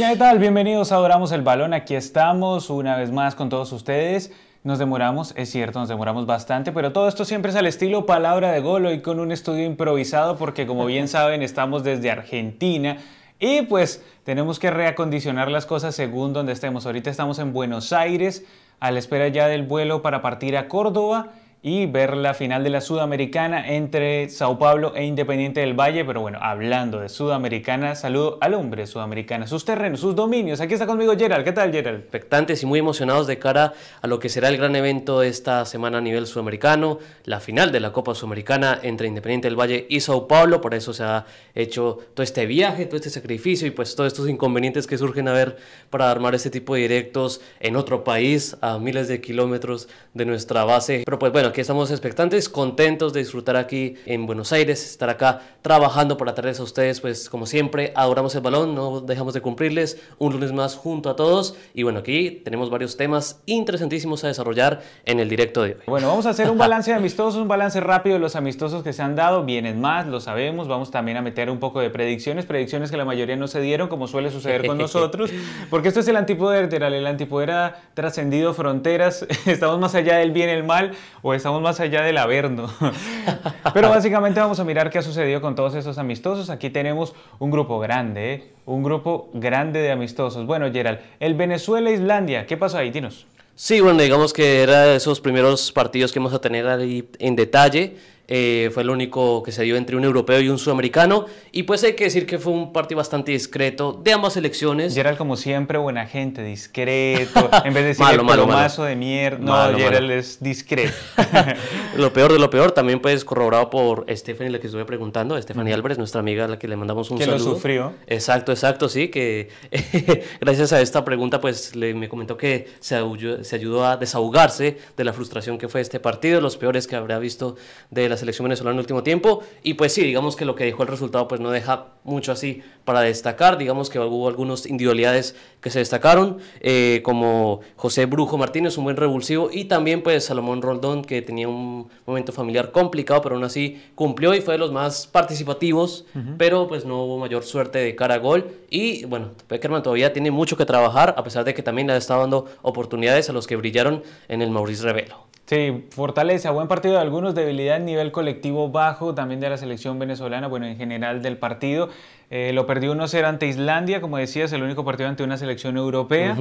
¿Qué tal? Bienvenidos a Adoramos el Balón. Aquí estamos una vez más con todos ustedes. Nos demoramos, es cierto, nos demoramos bastante, pero todo esto siempre es al estilo palabra de gol y con un estudio improvisado porque como bien saben estamos desde Argentina y pues tenemos que reacondicionar las cosas según donde estemos. Ahorita estamos en Buenos Aires a la espera ya del vuelo para partir a Córdoba y ver la final de la Sudamericana entre Sao Paulo e Independiente del Valle. Pero bueno, hablando de Sudamericana, saludo al hombre sudamericana, sus terrenos, sus dominios. Aquí está conmigo Gerald. ¿Qué tal, Gerald? Expectantes y muy emocionados de cara a lo que será el gran evento de esta semana a nivel sudamericano, la final de la Copa Sudamericana entre Independiente del Valle y Sao Paulo. Por eso se ha hecho todo este viaje, todo este sacrificio y pues todos estos inconvenientes que surgen a ver para armar este tipo de directos en otro país, a miles de kilómetros de nuestra base. Pero pues bueno, aquí estamos expectantes, contentos de disfrutar aquí en Buenos Aires, estar acá trabajando para traerles a ustedes, pues como siempre, adoramos el balón, no dejamos de cumplirles un lunes más junto a todos. Y bueno, aquí tenemos varios temas interesantísimos a desarrollar en el directo de hoy. Bueno, vamos a hacer un balance de amistosos, un balance rápido de los amistosos que se han dado. Vienen más, lo sabemos. Vamos también a meter un poco de predicciones, predicciones que la mayoría no se dieron, como suele suceder con nosotros, porque esto es el antipoder, el antipoder ha trascendido fronteras, estamos más allá del bien y el mal, o estamos más allá del averno. Pero básicamente vamos a mirar qué ha sucedido con todos esos amistosos. Aquí tenemos un grupo grande, ¿eh? un grupo grande de amistosos. Bueno, Gerald, el Venezuela-Islandia, ¿qué pasó ahí? Dinos. Sí, bueno, digamos que era esos primeros partidos que vamos a tener ahí en detalle. Eh, fue el único que se dio entre un europeo y un sudamericano. Y pues hay que decir que fue un partido bastante discreto de ambas elecciones. Gerald, como siempre, buena gente, discreto. En vez de decir malo, malo, malo. de mierda. No, Gerald es discreto. lo peor de lo peor, también pues corroborado por Stephanie, la que estuve preguntando, Stephanie Álvarez, nuestra amiga, a la que le mandamos un saludo. Que lo sufrió. Exacto, exacto, sí, que gracias a esta pregunta pues le, me comentó que se, se ayudó a desahogarse de la frustración que fue este partido, los peores que habrá visto de las selección venezolana en el último tiempo. Y pues sí, digamos que lo que dejó el resultado pues no deja mucho así para destacar. Digamos que hubo algunas individualidades que se destacaron, eh, como José Brujo Martínez, un buen revulsivo, y también pues Salomón Roldón, que tenía un momento familiar complicado, pero aún así cumplió y fue de los más participativos, pero pues no hubo mayor suerte de cara a gol. Y bueno, Peckerman todavía tiene mucho que trabajar, a pesar de que también le ha estado dando oportunidades a los que brillaron en el Maurice Revelo. Sí, fortaleza, buen partido de algunos, debilidad en nivel colectivo bajo también de la selección venezolana, bueno, en general del partido. Eh, lo perdió 1-0 ante Islandia, como decías, el único partido ante una selección europea.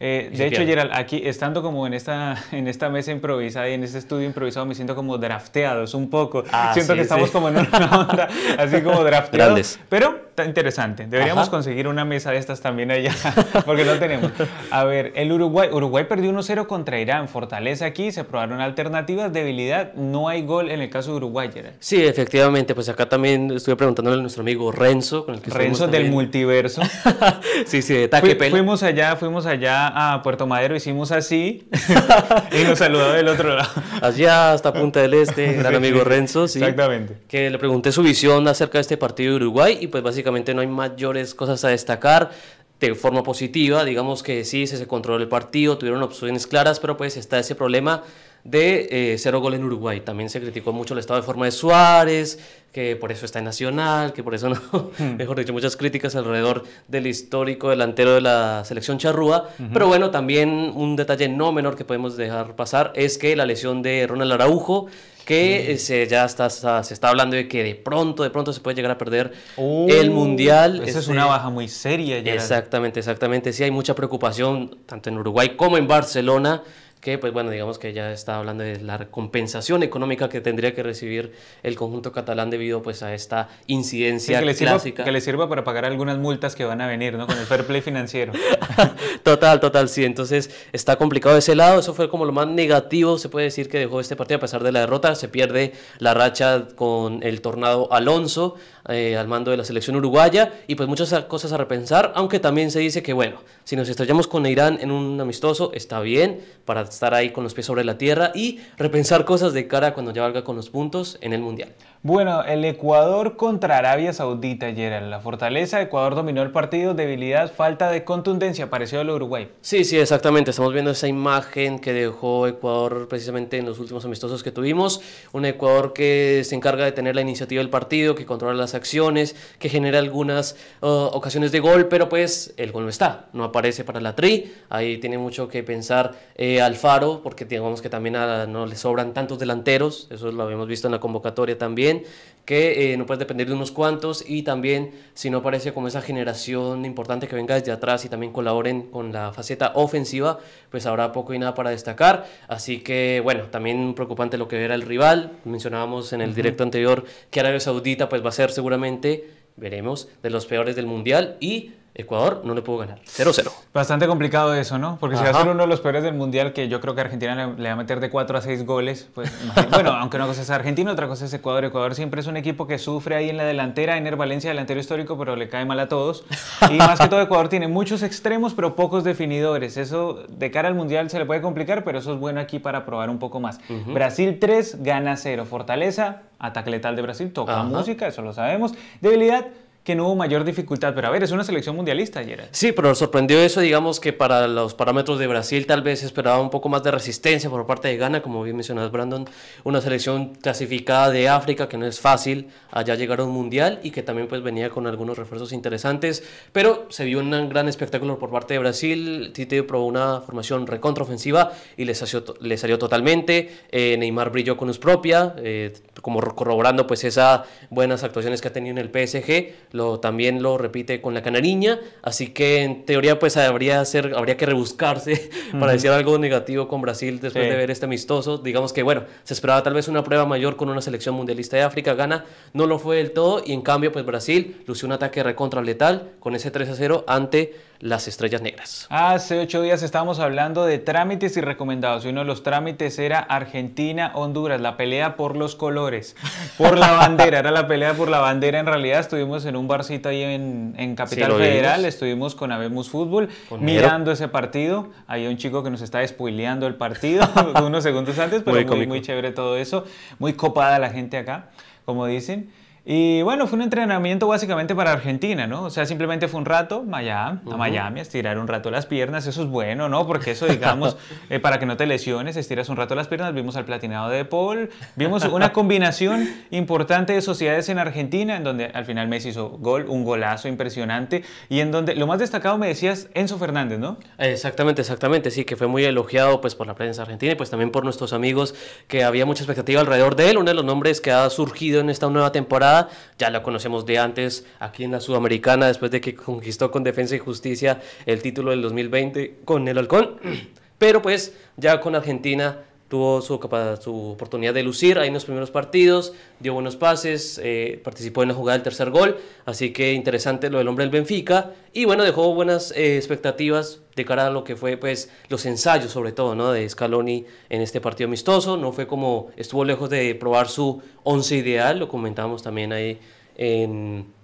Eh, de hecho, Gerald, aquí estando como en esta, en esta mesa improvisada y en este estudio improvisado, me siento como drafteados un poco. Ah, siento que estamos como en una onda así como drafteados. Pero está interesante. Deberíamos conseguir una mesa de estas también allá, porque no tenemos. A ver, el Uruguay. Uruguay perdió 1-0 contra Irán. Fortaleza aquí, se probaron alternativas. Debilidad, no hay gol en el caso de Uruguay, Gerald. Sí, efectivamente. Pues acá también estuve preguntándole a nuestro amigo Renzo Renzo del multiverso. sí, sí, de Taque Fuimos allá, fuimos allá a Puerto Madero, hicimos así y nos saludó del otro lado. Allá hasta Punta del Este, gran amigo Renzo, sí. Exactamente. Que le pregunté su visión acerca de este partido de Uruguay y pues básicamente no hay mayores cosas a destacar de forma positiva, digamos que sí, se, se controló el partido, tuvieron opciones claras, pero pues está ese problema de eh, cero gol en Uruguay. También se criticó mucho el estado de forma de Suárez, que por eso está en Nacional, que por eso no, hmm. mejor dicho, muchas críticas alrededor del histórico delantero de la selección charrúa. Pero bueno, también un detalle no menor que podemos dejar pasar es que la lesión de Ronald Araujo, que se, ya está, se está hablando de que de pronto, de pronto se puede llegar a perder el Mundial. Esa es una baja muy seria. Ya. Exactamente, exactamente. Sí hay mucha preocupación, tanto en Uruguay como en Barcelona que pues bueno, digamos que ya está hablando de la compensación económica que tendría que recibir el conjunto catalán debido pues a esta incidencia que le clásica. que le sirva para pagar algunas multas que van a venir, ¿no? Con el fair play financiero. total, total, sí. Entonces está complicado de ese lado. Eso fue como lo más negativo, se puede decir, que dejó este partido a pesar de la derrota. Se pierde la racha con el tornado Alonso eh, al mando de la selección uruguaya y pues muchas cosas a repensar, aunque también se dice que bueno, si nos estrellamos con Irán en un amistoso está bien para estar ahí con los pies sobre la tierra y repensar cosas de cara cuando ya valga con los puntos en el Mundial. Bueno, el Ecuador contra Arabia Saudita ayer la fortaleza. Ecuador dominó el partido, debilidad, falta de contundencia, parecido al Uruguay. Sí, sí, exactamente. Estamos viendo esa imagen que dejó Ecuador precisamente en los últimos amistosos que tuvimos. Un Ecuador que se encarga de tener la iniciativa del partido, que controla las acciones, que genera algunas uh, ocasiones de gol, pero pues el gol no está, no aparece para la tri. Ahí tiene mucho que pensar eh, Alfaro, porque digamos que también no le sobran tantos delanteros. Eso lo habíamos visto en la convocatoria también que eh, no puedes depender de unos cuantos y también si no aparece como esa generación importante que venga desde atrás y también colaboren con la faceta ofensiva, pues habrá poco y nada para destacar. Así que bueno, también preocupante lo que era el rival. Mencionábamos en el directo anterior que Arabia Saudita pues va a ser seguramente, veremos, de los peores del mundial y Ecuador no le pudo ganar. 0-0. Bastante complicado eso, ¿no? Porque si va a ser uno de los peores del Mundial, que yo creo que Argentina le, va a meter de 4 a 6 goles, pues bueno, aunque una cosa es Argentina, otra cosa es Ecuador. Ecuador siempre es un equipo que sufre ahí en la delantera, Ener Valencia, delantero histórico, pero le cae mal a todos. Y más que todo Ecuador tiene muchos extremos, pero pocos definidores. Eso de cara al Mundial se le puede complicar, pero eso es bueno aquí para probar un poco más. Brasil 3, gana 0. Fortaleza, ataque letal de Brasil, toca música, eso lo sabemos. Debilidad, que no hubo mayor dificultad. Pero a ver, es una selección mundialista, Gerard. Sí, pero sorprendió eso, digamos que para los parámetros de Brasil tal vez esperaba un poco más de resistencia por parte de Ghana, como bien mencionas Brandon, una selección clasificada de África que no es fácil allá llegar a un mundial y que también pues venía con algunos refuerzos interesantes, pero se vio un gran espectáculo por parte de Brasil, Tite probó una formación recontraofensiva y le salió, le salió totalmente, eh, Neymar brilló con luz propia, eh, como corroborando pues esas buenas actuaciones que ha tenido en el PSG, también lo repite con la canariña, así que en teoría pues habría, ser, habría que rebuscarse para decir algo negativo con Brasil después de ver este amistoso. Digamos que bueno, se esperaba tal vez una prueba mayor con una selección mundialista de África, gana, no lo fue del todo y en cambio pues Brasil lució un ataque recontra letal con ese 3 a 0 ante las estrellas negras. Hace ocho días estábamos hablando de trámites y recomendados. Y uno de los trámites era Argentina-Honduras, la pelea por los colores, por la bandera. Era la pelea por la bandera. En realidad estuvimos en un barcito ahí en, Capital Federal, estuvimos con Habemos Fútbol mirando ese partido. Hay un chico que nos está spoileando el partido unos segundos antes, pero muy, muy chévere todo eso. Muy copada la gente acá, como dicen. Y bueno, fue un entrenamiento básicamente para Argentina, ¿no? O sea, simplemente fue un rato Miami, a Miami, a estirar un rato las piernas, eso es bueno, ¿no? Porque eso, digamos, eh, para que no te lesiones, estiras un rato las piernas, vimos al platinado de Paul, vimos una combinación importante de sociedades en Argentina, en donde al final Messi hizo gol, un golazo impresionante, y en donde lo más destacado me decías Enzo Fernández, ¿no? Exactamente, exactamente, sí, que fue muy elogiado pues por la prensa argentina y pues también por nuestros amigos, que había mucha expectativa alrededor de él, uno de los nombres que ha surgido en esta nueva temporada ya la conocemos de antes aquí en la Sudamericana, después de que conquistó con Defensa y Justicia el título del 2020 con el Halcón, pero pues ya con Argentina tuvo su, su oportunidad de lucir ahí en los primeros partidos, dio buenos pases, eh, participó en la jugada del tercer gol, así que interesante lo del hombre del Benfica y bueno, dejó buenas eh, expectativas de cara a lo que fue pues los ensayos sobre todo, ¿no? de Scaloni en este partido amistoso, no fue como estuvo lejos de probar su once ideal, lo comentamos también ahí en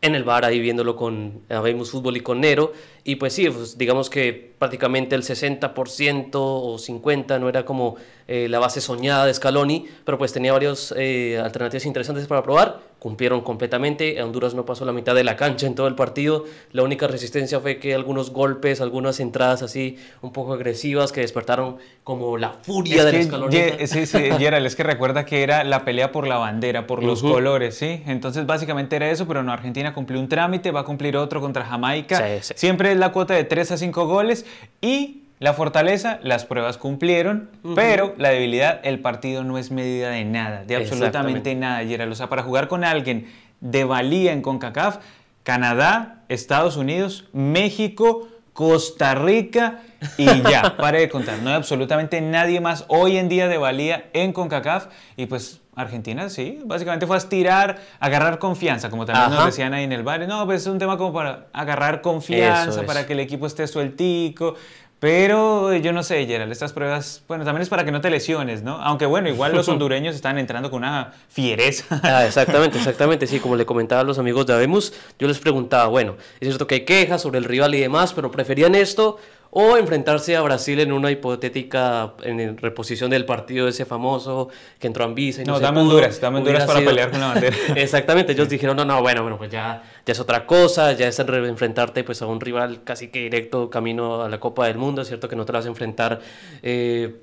en el bar ahí viéndolo con Habemos Fútbol y con Nero y pues sí, pues digamos que prácticamente el 60% o 50% no era como eh, la base soñada de Scaloni, pero pues tenía varias eh, alternativas interesantes para probar, cumplieron completamente, Honduras no pasó la mitad de la cancha en todo el partido, la única resistencia fue que algunos golpes, algunas entradas así un poco agresivas que despertaron como la furia de Scaloni. Sí, sí, Gerald, es que recuerda que era la pelea por la bandera, por los colores, ¿sí? Entonces básicamente era eso, pero no, Argentina cumplió un trámite, va a cumplir otro contra Jamaica, siempre la cuota de 3 a 5 goles y la fortaleza, las pruebas cumplieron, pero la debilidad, el partido no es medida de nada, de absolutamente nada, Gerald. O sea, para jugar con alguien de valía en CONCACAF, Canadá, Estados Unidos, México, Costa Rica y ya, pare de contar. No hay absolutamente nadie más hoy en día de valía en CONCACAF y pues Argentina, sí, básicamente fue a estirar, agarrar confianza, como también nos decían ahí en el bar. No, pues es un tema como para agarrar confianza, para que el equipo esté sueltico. Pero yo no sé, Gerald, estas pruebas, bueno, también es para que no te lesiones, ¿no? Aunque bueno, igual los hondureños están entrando con una fiereza. Ah, exactamente, exactamente, sí, como le comentaba a los amigos de Abemus, yo les preguntaba, bueno, es cierto que hay quejas sobre el rival y demás, pero ¿preferían esto o enfrentarse a Brasil en una hipotética en reposición del partido ese famoso que entró a Anvisa. Y no, no dame Honduras, dame Honduras para pelear con la bandera. Exactamente, ellos dijeron, no, no, bueno, bueno, pues ya, ya es otra cosa, ya es enfrentarte pues a un rival casi que directo camino a la Copa del Mundo, es cierto que no te vas a enfrentar... Eh,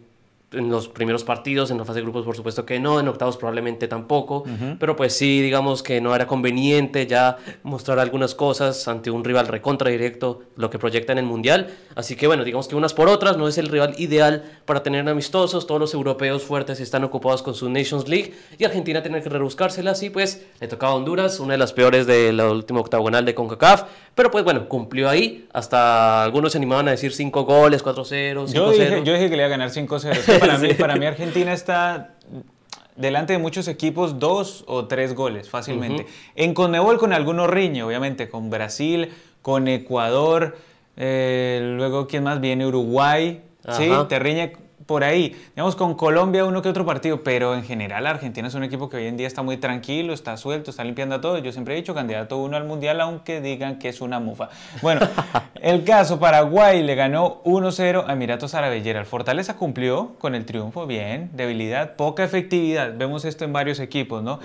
en los primeros partidos, en la fase de grupos por supuesto que no, en octavos probablemente tampoco, pero pues sí, digamos que no era conveniente ya mostrar algunas cosas ante un rival recontra directo, lo que proyecta en el Mundial, así que bueno, digamos que unas por otras, no es el rival ideal para tener amistosos, todos los europeos fuertes están ocupados con su Nations League y Argentina tiene que rebuscárselas y pues le tocaba a Honduras, una de las peores de la última octagonal de CONCACAF, pero pues bueno, cumplió ahí, hasta algunos se animaban a decir 5 goles, 4-0, 5-0. Yo yo dije que le iba a ganar 5-0 para, mí, para mí Argentina está delante de muchos equipos dos o tres goles fácilmente. En Conmebol con algunos riñe, obviamente, con Brasil, con Ecuador, eh, luego quién más viene Uruguay, sí, te riñe por ahí. Digamos, con Colombia uno que otro partido, pero en general Argentina es un equipo que hoy en día está muy tranquilo, está suelto, está limpiando a todo. Yo siempre he dicho candidato uno al Mundial, aunque digan que es una mufa. Bueno, el caso, Paraguay le ganó 1-0 a Emiratos Árabes. El Fortaleza cumplió con el triunfo, bien, debilidad, poca efectividad. Vemos esto en varios equipos, ¿no?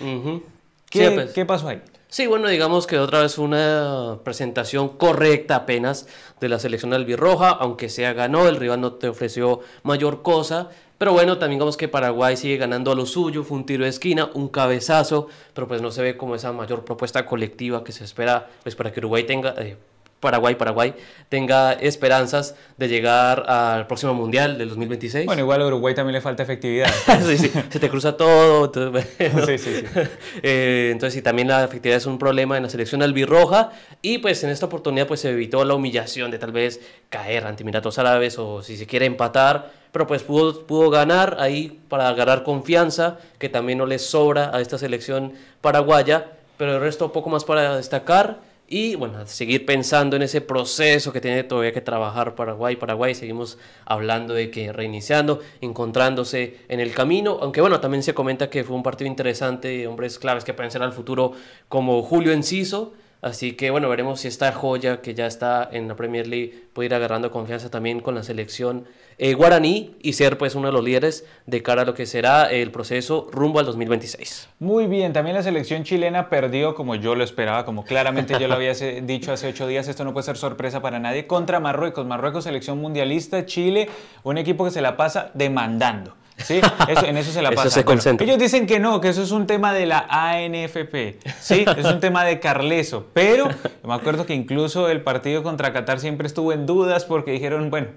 Pues. ¿Qué pasó ahí? Sí, bueno, digamos que otra vez una presentación correcta apenas de la selección albirroja, aunque sea ganó, el rival no te ofreció mayor cosa, pero bueno, también digamos que Paraguay sigue ganando a lo suyo, fue un tiro de esquina, un cabezazo, pero pues no se ve como esa mayor propuesta colectiva que se espera pues para que Uruguay tenga, eh, Paraguay, Paraguay tenga esperanzas de llegar al próximo Mundial del 2026. Bueno, igual a Uruguay también le falta efectividad. sí, sí, se te cruza todo. sí, sí, sí. Eh, entonces, sí, también la efectividad es un problema en la selección albirroja y pues en esta oportunidad pues se evitó la humillación de tal vez caer ante Emiratos Árabes o si se quiere empatar, pero pues pudo, pudo ganar ahí para ganar confianza que también no le sobra a esta selección paraguaya, pero el resto poco más para destacar y bueno, seguir pensando en ese proceso que tiene todavía que trabajar Paraguay. Paraguay, seguimos hablando de que reiniciando, encontrándose en el camino, aunque bueno, también se comenta que fue un partido interesante, hombres claves que pueden ser al futuro como Julio Enciso, Así que bueno, veremos si esta joya que ya está en la Premier League puede ir agarrando confianza también con la selección eh, guaraní y ser pues uno de los líderes de cara a lo que será el proceso rumbo al 2026. Muy bien, también la selección chilena perdió como yo lo esperaba, como claramente yo lo había dicho hace ocho días, esto no puede ser sorpresa para nadie, contra Marruecos. Marruecos, selección mundialista, Chile, un equipo que se la pasa demandando. Sí, eso, en eso se la pasa. ellos dicen que no, que eso es un tema de la ANFP. Sí, es un tema de Carleso. Pero me acuerdo que incluso el partido contra Qatar siempre estuvo en dudas porque dijeron, bueno,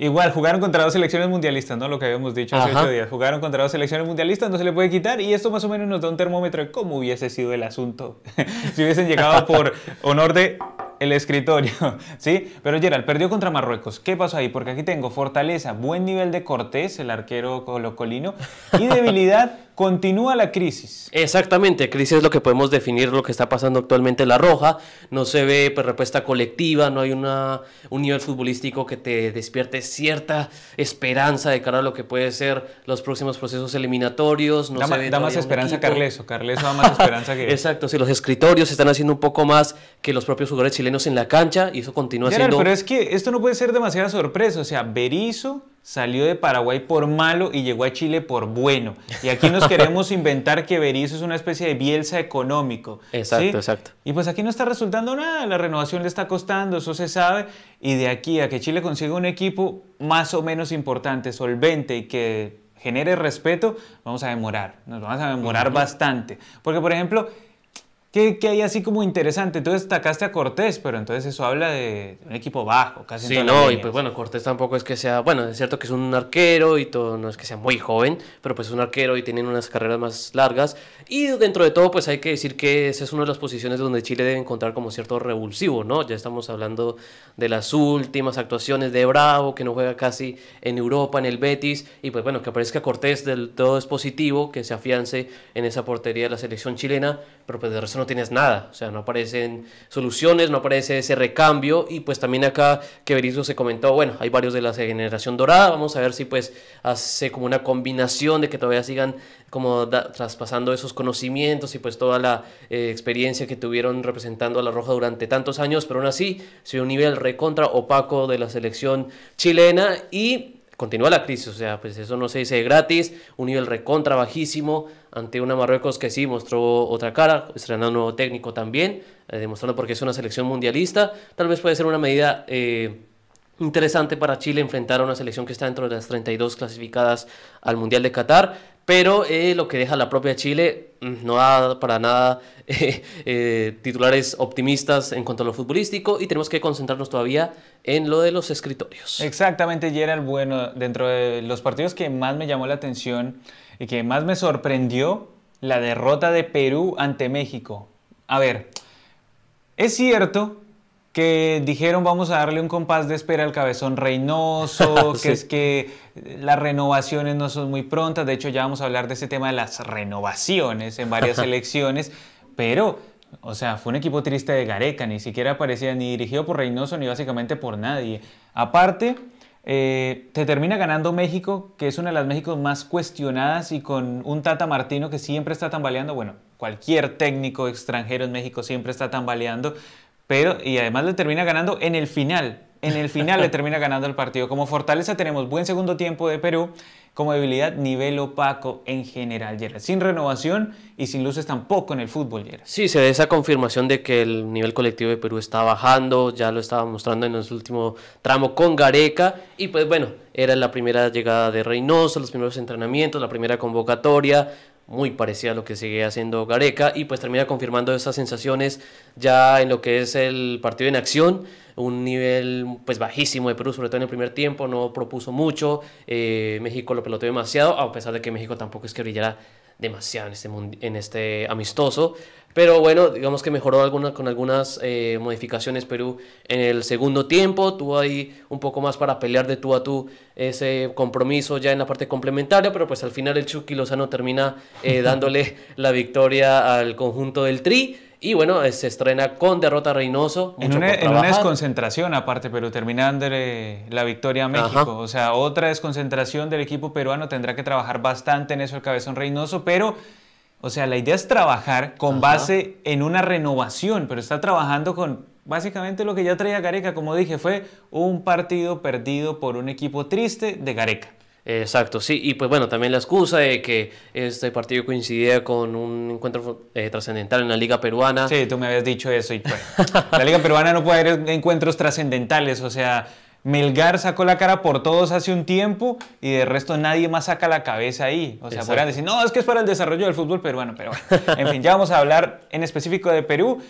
Igual, jugaron contra dos selecciones mundialistas, ¿no? Lo que habíamos dicho hace ocho días. Jugaron contra dos selecciones mundialistas, no se le puede quitar. Y esto más o menos nos da un termómetro de cómo hubiese sido el asunto si hubiesen llegado por honor de el escritorio, ¿sí? Pero Gerald perdió contra Marruecos. ¿Qué pasó ahí? Porque aquí tengo fortaleza, buen nivel de Cortés, el arquero colocolino, y debilidad, continúa la crisis. Exactamente, crisis es lo que podemos definir lo que está pasando actualmente en La Roja. No se ve pues, respuesta colectiva, no hay una, un nivel futbolístico que te despierte cierta esperanza de cara a lo que puede ser los próximos procesos eliminatorios. No da, se da más esperanza Carleso, Carleso da más esperanza que... Exacto, si los escritorios están haciendo un poco más que los propios jugadores chilenos en la cancha y eso continúa siendo... Pero es que esto no puede ser demasiada sorpresa, o sea, Berizzo salió de Paraguay por malo y llegó a Chile por bueno. Y aquí nos queremos inventar que Berizzo es una especie de Bielsa económico. Exacto, exacto. Y pues aquí no está resultando nada, la renovación le está costando, eso se sabe. Y de aquí a que Chile consiga un equipo más o menos importante, solvente y que genere respeto, vamos a demorar, nos vamos a demorar bastante. Porque, por ejemplo, ¿Qué, hay así como interesante? Entonces destacaste a Cortés, pero entonces eso habla de un equipo bajo, casi Sí, no, y pues bueno, Cortés tampoco es que sea, bueno, es cierto que es un arquero y todo, no es que sea muy joven, pero pues es un arquero y tienen unas carreras más largas. Y dentro de todo, pues hay que decir que esa es una de las posiciones donde Chile debe encontrar como cierto revulsivo, ¿no? Ya estamos hablando de las últimas actuaciones de Bravo, que no juega casi en Europa, en el Betis, y pues bueno, que aparezca Cortés del todo es positivo, que se afiance en esa portería de la selección chilena, pero pues de resto no tienes nada, o sea, no aparecen soluciones, no aparece ese recambio y pues también acá que Berizzo se comentó, bueno, hay varios de la generación dorada, vamos a ver si pues hace como una combinación de que todavía sigan como traspasando esos conocimientos y pues toda la eh, experiencia que tuvieron representando a la Roja durante tantos años, pero aún así se un nivel recontra opaco de la selección chilena y continúa la crisis, o sea, pues eso no se dice gratis, un nivel recontra bajísimo ante una Marruecos que sí mostró otra cara, estrenando un nuevo técnico también, eh, demostrando porque es una selección mundialista, tal vez puede ser una medida eh, interesante para Chile enfrentar a una selección que está dentro de las 32 clasificadas al Mundial de Qatar, pero eh, lo que deja la propia Chile no da para nada titulares optimistas en cuanto a lo futbolístico y tenemos que concentrarnos todavía en lo de los escritorios. Exactamente, Gerald. Bueno, dentro de los partidos que más me llamó la atención y que más me sorprendió, la derrota de Perú ante México. A ver, es cierto que dijeron vamos a darle un compás de espera al cabezón Reynoso, que es que las renovaciones no son muy prontas, de hecho ya vamos a hablar de ese tema de las renovaciones en varias elecciones, pero o sea, fue un equipo triste de Gareca, ni siquiera parecía ni dirigido por Reynoso ni básicamente por nadie. Aparte, eh, te termina ganando México, que es una de las Méxicos más cuestionadas y con un Tata Martino que siempre está tambaleando. Bueno, cualquier técnico extranjero en México siempre está tambaleando, pero y además le termina ganando en el final. En el final le termina ganando el partido. Como fortaleza tenemos buen segundo tiempo de Perú como debilidad, nivel opaco en general. Sin renovación y sin luces tampoco en el fútbol. Sí, se ve esa confirmación de que el nivel colectivo de Perú está bajando, ya lo estaba mostrando en el último tramo con Gareca, y pues bueno, era la primera llegada de Reynoso, los primeros entrenamientos, la primera convocatoria, muy parecida a lo que sigue haciendo Gareca y pues termina confirmando esas sensaciones ya en lo que es el partido en acción, un nivel pues bajísimo de Perú, sobre todo en el primer tiempo, no propuso mucho, eh, México lo peloteó demasiado, a pesar de que México tampoco es que brillara demasiado en este, en este amistoso. Pero bueno, digamos que mejoró alguna, con algunas eh, modificaciones Perú en el segundo tiempo. Tuvo ahí un poco más para pelear de tú a tú ese compromiso ya en la parte complementaria, pero pues al final el Chucky Lozano termina eh, dándole la victoria al conjunto del Tri. Y bueno, se estrena con derrota Reynoso. En una, en una, desconcentración aparte, pero terminando la victoria a México. O sea, otra desconcentración del equipo peruano. Tendrá que trabajar bastante en eso el cabezón Reynoso, pero... O sea, la idea es trabajar con base en una renovación, pero está trabajando con básicamente lo que ya traía Gareca. Como dije, fue un partido perdido por un equipo triste de Gareca. Exacto, sí, y pues bueno, también la excusa de que este partido coincidía con un encuentro eh, trascendental en la Liga Peruana. Sí, tú me habías dicho eso, y pues, la Liga Peruana no puede haber encuentros trascendentales, o sea, Melgar sacó la cara por todos hace un tiempo y de resto nadie más saca la cabeza ahí. O sea, podrían decir, no, es que es para el desarrollo del fútbol peruano, pero bueno, en fin, ya vamos a hablar en específico de Perú,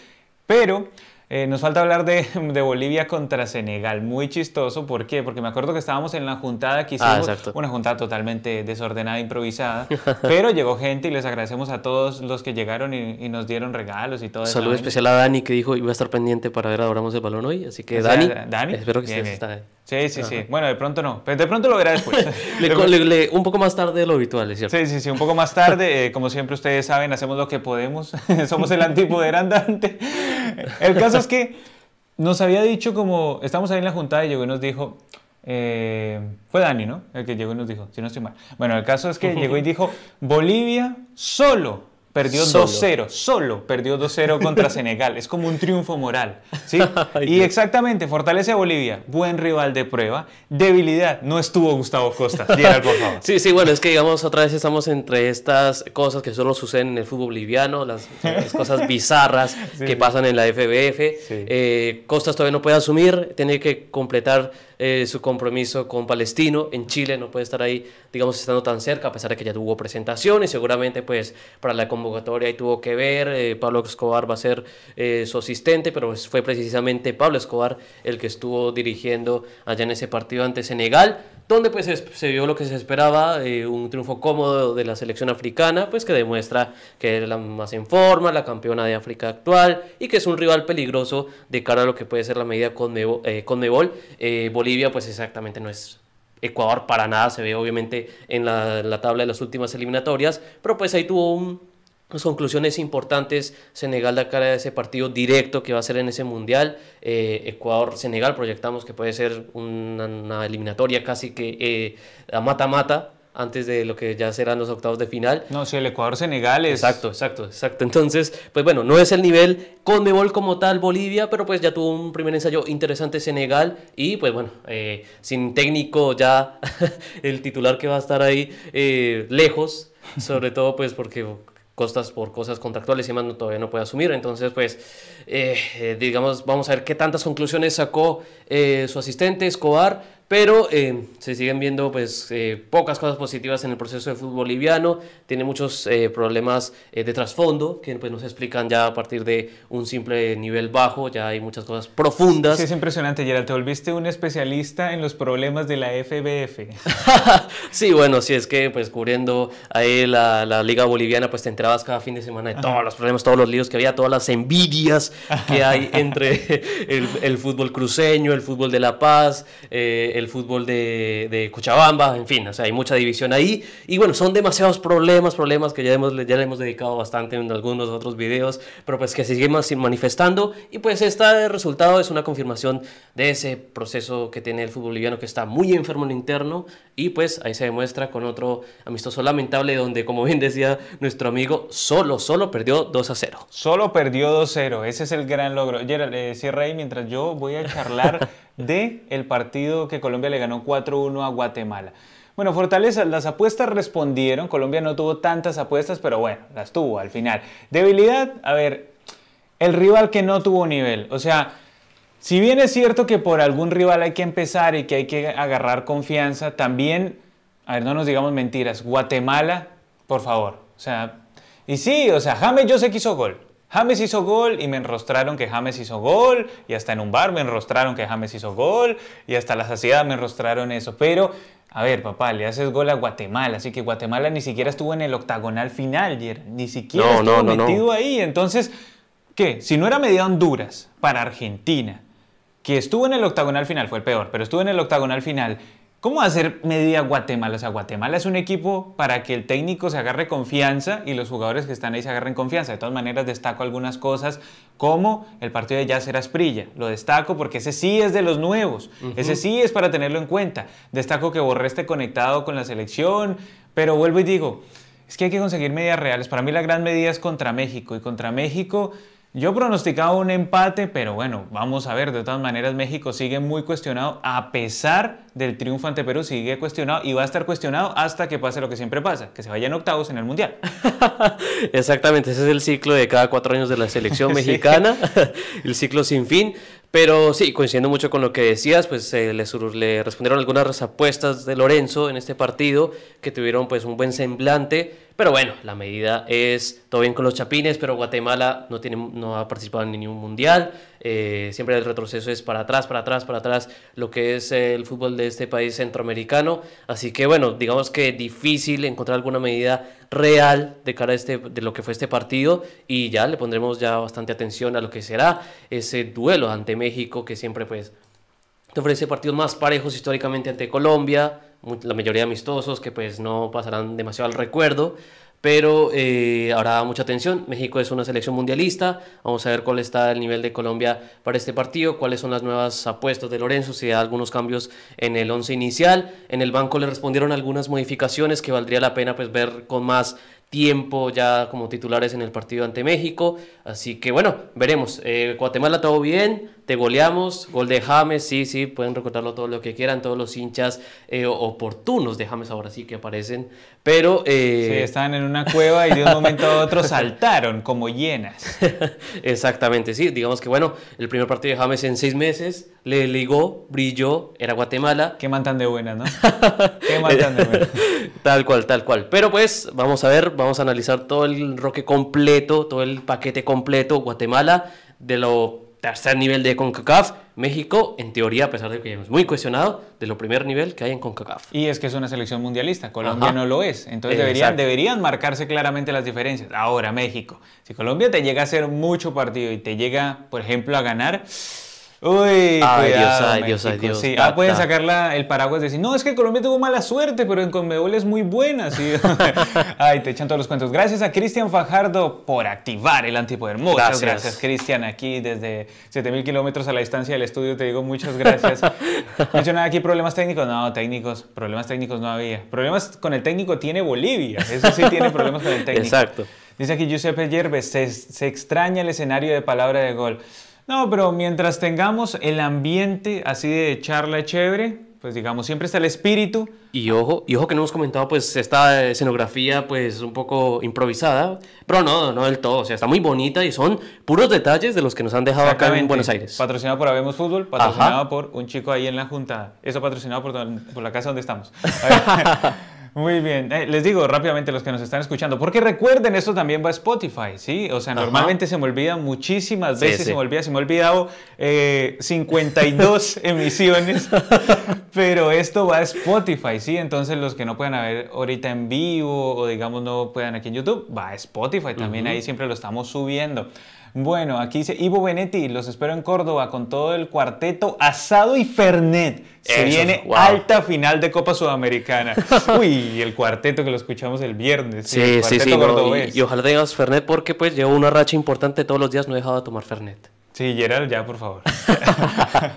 pero eh, nos falta hablar de, Bolivia contra Senegal. Muy chistoso. ¿Por qué? Porque me acuerdo que estábamos en la juntada que ah, hicimos. una juntada totalmente desordenada, improvisada. pero llegó gente y les agradecemos a todos los que llegaron y, nos dieron regalos y todo eso. Saludo especial a Dani que dijo iba a estar pendiente para ver Adoramos el Balón hoy. Así que Dani, Dani, espero que estés. Sí, sí, sí. Bueno, de pronto no. Pero de pronto lo verá después. un poco más tarde de lo habitual, ¿cierto? Sí, sí, sí. Un poco más tarde. Eh, como siempre ustedes saben, hacemos lo que podemos. Somos el antipoder andante. El caso es que nos había dicho como... Estamos ahí en la juntada y llegó y nos dijo... Eh, fue Dani, ¿no? El que llegó y nos dijo, si no estoy mal. Bueno, el caso es que llegó y dijo, Bolivia solo Perdió 2-0, solo perdió 2-0 contra Senegal. Es como un triunfo moral. ¿sí? y exactamente, fortalece a Bolivia, buen rival de prueba. Debilidad, no estuvo Gustavo Costa. por favor. Sí, sí, bueno, es que digamos otra vez estamos entre estas cosas que solo suceden en el fútbol boliviano, las, cosas bizarras que pasan en la FBF. Eh, Costas todavía no puede asumir, tiene que completar eh, su compromiso con Palestino. En Chile, no puede estar ahí, digamos, estando tan cerca, a pesar de que ya tuvo presentación y seguramente pues para la convocatoria ahí tuvo que ver, eh, Pablo Escobar va a ser eh, su asistente, pero pues, fue precisamente Pablo Escobar el que estuvo dirigiendo allá en ese partido ante Senegal, donde pues se vio lo que se esperaba, un triunfo cómodo de la selección africana, pues que demuestra que es la más en forma, la campeona de África actual y que es un rival peligroso de cara a lo que puede ser la medida con Mebol. Bolivia Bolivia pues exactamente no es Ecuador para nada, se ve obviamente en la, tabla de las últimas eliminatorias, pero pues ahí tuvo un Las conclusiones importantes, Senegal da cara a ese partido directo que va a ser en ese mundial, eh, Ecuador-Senegal proyectamos que puede ser una, eliminatoria casi que eh, a mata-mata, antes de lo que ya serán los octavos de final. No, si el Ecuador-Senegal es... Exacto, exacto, exacto. Entonces, pues bueno, no es el nivel Conmebol como tal Bolivia, pero pues ya tuvo un primer ensayo interesante Senegal y pues bueno, eh, sin técnico ya el titular que va a estar ahí lejos, sobre todo pues porque costas por cosas contractuales y más no, todavía no puede asumir. Entonces, pues, eh, eh, digamos, vamos a ver qué tantas conclusiones sacó eh, su asistente Escobar pero eh, se siguen viendo pues eh, pocas cosas positivas en el proceso de fútbol boliviano, tiene muchos eh, problemas de trasfondo que pues nos explican ya a partir de un simple nivel bajo, ya hay muchas cosas profundas. Sí, es impresionante, Gerald, te volviste un especialista en los problemas de la FBF. sí, bueno, si es que pues cubriendo ahí la, la, liga boliviana pues te enterabas cada fin de semana de todos los problemas, todos los líos que había, todas las envidias que hay entre el, el, fútbol cruceño, el fútbol de La Paz, eh, el fútbol de, de, Cochabamba, en fin, o sea, hay mucha división ahí. Y bueno, son demasiados problemas, problemas que ya, hemos, ya le hemos dedicado bastante en algunos otros videos, pero pues que se siguen manifestando. Y pues este resultado es una confirmación de ese proceso que tiene el fútbol boliviano que está muy enfermo en interno. Y pues ahí se demuestra con otro amistoso lamentable donde, como bien decía nuestro amigo, solo, solo perdió 2 a 0. Solo perdió 2 a 0, ese es el gran logro. Gerald, eh, cierra ahí mientras yo voy a charlar de el partido que Colombia le ganó 4-1 a Guatemala. Bueno, Fortaleza, las apuestas respondieron. Colombia no tuvo tantas apuestas, pero bueno, las tuvo al final. Debilidad, a ver, el rival que no tuvo nivel. O sea, si bien es cierto que por algún rival hay que empezar y que hay que agarrar confianza, también, a ver, no nos digamos mentiras, Guatemala, por favor. O sea, y sí, o sea, James yo sé que hizo gol. James hizo gol y me enrostraron que James hizo gol y hasta en un bar me enrostraron que James hizo gol y hasta la saciedad me enrostraron eso. Pero, a ver, papá, le haces gol a Guatemala, así que Guatemala ni siquiera estuvo en el octagonal final, ni siquiera estuvo metido ahí. Entonces, ¿qué? Si no era medida Honduras para Argentina, que estuvo en el octagonal final, fue el peor, pero estuvo en el octagonal final ¿Cómo hacer medida Guatemala? O sea, Guatemala es un equipo para que el técnico se agarre confianza y los jugadores que están ahí se agarren confianza. De todas maneras, destaco algunas cosas como el partido de Yacer Asprilla. Lo destaco porque ese sí es de los nuevos. Ese sí es para tenerlo en cuenta. Destaco que Borré esté conectado con la selección, pero vuelvo y digo, es que hay que conseguir medidas reales. Para mí la gran medida es contra México y contra México yo pronosticaba un empate, pero bueno, vamos a ver. De todas maneras, México sigue muy cuestionado, a pesar del triunfo ante Perú, sigue cuestionado y va a estar cuestionado hasta que pase lo que siempre pasa, que se vayan octavos en el Mundial. Exactamente, ese es el ciclo de cada cuatro años de la selección mexicana, el ciclo sin fin. Pero sí, coincidiendo mucho con lo que decías, pues eh, le, le, respondieron algunas apuestas de Lorenzo en este partido que tuvieron pues un buen semblante. Pero bueno, la medida es todo bien con los chapines, pero Guatemala no, tiene, no ha participado en ningún mundial. Eh, siempre el retroceso es para atrás, para atrás, para atrás, lo que es el fútbol de este país centroamericano. Así que bueno, digamos que difícil encontrar alguna medida real de cara a este, de lo que fue este partido y ya le pondremos ya bastante atención a lo que será ese duelo ante México que siempre pues te ofrece partidos más parejos históricamente ante Colombia la mayoría amistosos que pues no pasarán demasiado al recuerdo, pero eh, habrá mucha atención. México es una selección mundialista, vamos a ver cuál está el nivel de Colombia para este partido, cuáles son las nuevas apuestas de Lorenzo, si hay algunos cambios en el once inicial. En el banco le respondieron algunas modificaciones que valdría la pena pues ver con más tiempo ya como titulares en el partido ante México. Así que bueno, veremos. Eh, Guatemala todo bien, te goleamos, gol de James, sí, sí, pueden recordarlo todo lo que quieran, todos los hinchas eh, oportunos de James ahora sí que aparecen, pero... Eh... Sí, estaban en una cueva y de un momento a otro saltaron como llenas. Exactamente, sí, digamos que bueno, el primer partido de James en seis meses le ligó, brilló, era Guatemala. Qué man tan de buena, ¿no? Qué man tan de buena. tal cual, tal cual. Pero pues vamos a ver, vamos a analizar todo el roque completo, todo el paquete completo, Guatemala, de lo tercer nivel de CONCACAF, México, en teoría, a pesar de que es muy cuestionado, de lo primer nivel que hay en CONCACAF. Y es que es una selección mundialista, Colombia no lo es, entonces deberían, deberían marcarse claramente las diferencias. Ahora, México, si Colombia te llega a hacer mucho partido y te llega, por ejemplo, a ganar, Uy, Ay, Dios, cuidado, ay, Dios, ay, Dios, sí. Ah, pueden sacar la- el paraguas y decir, no, es que Colombia tuvo mala suerte, pero en Conmebol es muy buena. Sí. Ay, te echan todos los cuentos. Gracias a Cristian Fajardo por activar el antipoder. Muchas Gracias. gracias, Cristian. Aquí desde 7000 kilómetros a la distancia del estudio te digo muchas gracias. Mencionaba aquí problemas técnicos. No, técnicos, problemas técnicos no había. Problemas con el técnico tiene Bolivia. Eso sí tiene problemas con el técnico. Exacto. Dice aquí Giuseppe Yerbes, se, se extraña el escenario de palabra de gol. No, pero mientras tengamos el ambiente así de charla chévere, pues digamos, siempre está el espíritu. Y ojo, y ojo que no hemos comentado pues esta escenografía pues un poco improvisada, pero no, no del todo, o sea, está muy bonita y son puros detalles de los que nos han dejado acá en. Buenos Aires. Patrocinado por Habemos Fútbol, patrocinado Ajá. por un chico ahí en la junta. Eso patrocinado por, por la casa donde estamos. A ver. Muy bien. Eh, les digo rápidamente los que nos están escuchando, porque recuerden, esto también va a Spotify, ¿sí? O sea, Ajá. normalmente se me olvida muchísimas veces, sí. se me olvida, se me ha olvidado eh, 52 emisiones, pero esto va a Spotify, ¿sí? Entonces los que no puedan ver ahorita en vivo o digamos no puedan aquí en YouTube, va a Spotify, también ahí siempre lo estamos subiendo. Bueno, aquí dice Ivo Benetti, los espero en Córdoba con todo el cuarteto Asado y Fernet. Se Eso, viene wow. alta final de Copa Sudamericana. Uy, el cuarteto que lo escuchamos el viernes. Sí, el sí, cuarteto sí, no, cordobés. y, y ojalá tengas Fernet porque pues llevo una racha importante todos los días, no he dejado de tomar Fernet. Sí, Gerald, ya, por favor.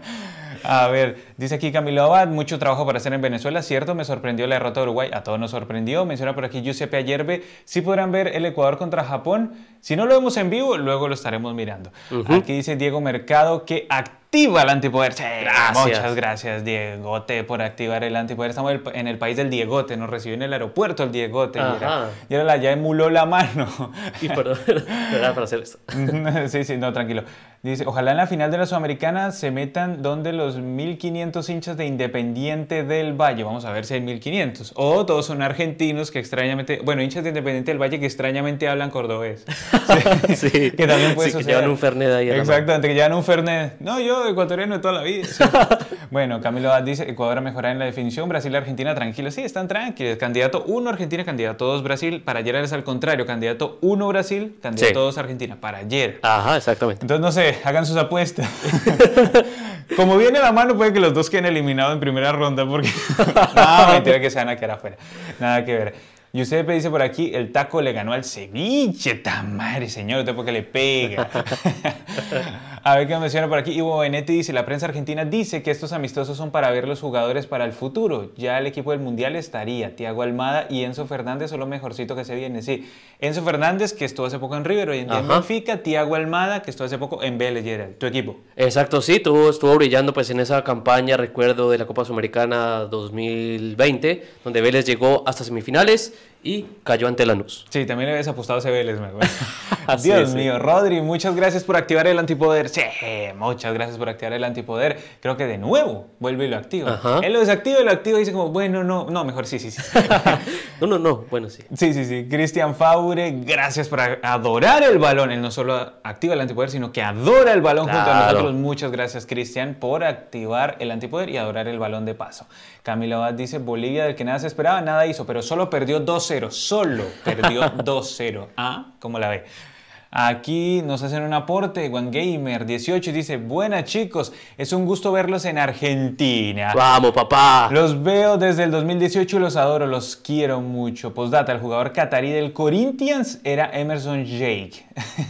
A ver, dice aquí Camilo Abad, mucho trabajo para hacer en Venezuela, ¿cierto? Me sorprendió la derrota de Uruguay, a todos nos sorprendió. Menciona por aquí Giuseppe Ayerbe, sí podrán ver el Ecuador contra Japón. Si no lo vemos en vivo, luego lo estaremos mirando. Aquí dice Diego Mercado que activa el antipoder. Sí, Gracias. Muchas gracias, Diegote, por activar el antipoder. Estamos en el- país del Diegote, nos recibió en el aeropuerto el Diegote. Y ahora ya emuló la mano. Y perdón, era para hacer esto. sí, sí, no, tranquilo. Dice, ojalá en la final de la Sudamericana se metan donde los 1500 hinchas de Independiente del Valle. Vamos a ver si hay 1500. O todos son argentinos que extrañamente, bueno, hinchas de Independiente del Valle que extrañamente hablan cordobés. Sí, que también puede sí, que suceder. llevan un Fernet ahí. Exactamente, que llevan un Fernet. No, yo ecuatoriano de toda la vida. Sí. bueno, Camilo Abad dice, Ecuador a mejorar en la definición, Brasil y Argentina tranquilos. Sí, están tranquilos. Candidato 1 Argentina, candidato 2 Brasil. Para ayer es al contrario, candidato 1 Brasil, candidato Sí. 2 Argentina. Para ayer. Ajá, exactamente. Entonces, no sé, hagan sus apuestas. Como viene la mano, puede que los dos queden eliminados en primera ronda, porque. no, mentira que se van a quedar afuera. Nada que ver. Giuseppe dice por aquí: el taco le ganó al ceviche. ¡Tan madre, señor! Usted porque le pega. a ver qué me menciona por aquí. Ivo Benetti dice: la prensa argentina dice que estos amistosos son para ver los jugadores para el futuro. Ya el equipo del mundial estaría. Tiago Almada y Enzo Fernández son lo mejorcito que se viene. Sí, Enzo Fernández, que estuvo hace poco en River, hoy en día en. Benfica. Tiago Almada, que estuvo hace poco en Vélez, tu equipo. Exacto, sí, tuvo, estuvo brillando pues en esa campaña, recuerdo, de la Copa Sudamericana 2020, donde Vélez llegó hasta semifinales y cayó ante Lanús. Sí, también le habías apostado a ese Vélez, me acuerdo. Sí, Dios sí. mío, Rodri, muchas gracias por activar el antipoder. Sí, muchas gracias por activar el antipoder. Creo que de nuevo vuelve y lo activa. Ajá. Él lo desactiva y lo activa y dice como, bueno, no, no, mejor sí, sí, sí. No, no, no, bueno, sí. Sí, sí, sí. Cristian Faure, gracias por adorar el balón. Él no solo activa el antipoder, sino que adora el balón junto a nosotros. Muchas gracias, Cristian, por activar el antipoder y adorar el balón de paso. Camilo Abad dice, Bolivia del que nada se esperaba, nada hizo, pero solo perdió 2-0. Solo perdió 2-0. ¿Ah? ¿Cómo la ve? Aquí nos hacen un aporte, One Gamer 18 dice, buenas chicos, es un gusto verlos en Argentina. Vamos, papá. Los veo desde el 2018 y los adoro, los quiero mucho. Postdata, el jugador catarí del Corinthians era Emerson Jake.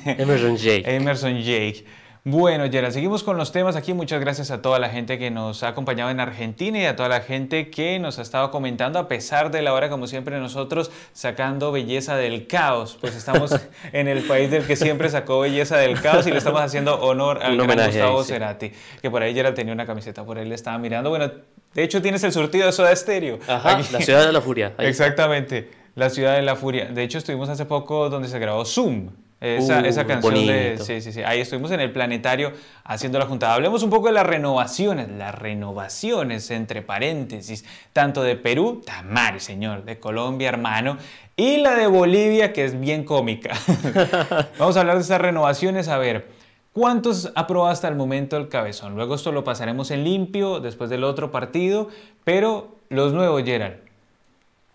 Emerson Jake. Emerson Jake. Bueno, Gerald, seguimos con los temas aquí. Muchas gracias a toda la gente que nos ha acompañado en Argentina y a toda la gente que nos ha estado comentando, a pesar de la hora, como siempre, nosotros sacando belleza del caos. Pues estamos en el país del que siempre sacó belleza del caos y le estamos haciendo honor al gran Gustavo ahí, sí. Cerati, que por ahí Gerald tenía una camiseta, por ahí le estaba mirando. Bueno, de hecho tienes el surtido de Soda Stereo. Ajá, Aquí. la ciudad de la furia. Ahí. Exactamente, la ciudad de la furia. De hecho, estuvimos hace poco donde se grabó Zoom. Esa, Uh, esa canción de... Sí, sí, sí. Ahí estuvimos en el planetario haciendo la juntada. Hablemos un poco de las renovaciones. Las renovaciones, entre paréntesis, tanto de Perú, Tamar, señor, de Colombia, hermano, y la de Bolivia, que es bien cómica. Vamos a hablar de estas renovaciones. A ver, ¿cuántos ha probado hasta el momento el cabezón? Luego esto lo pasaremos en limpio después del otro partido, pero los nuevos, Gerald.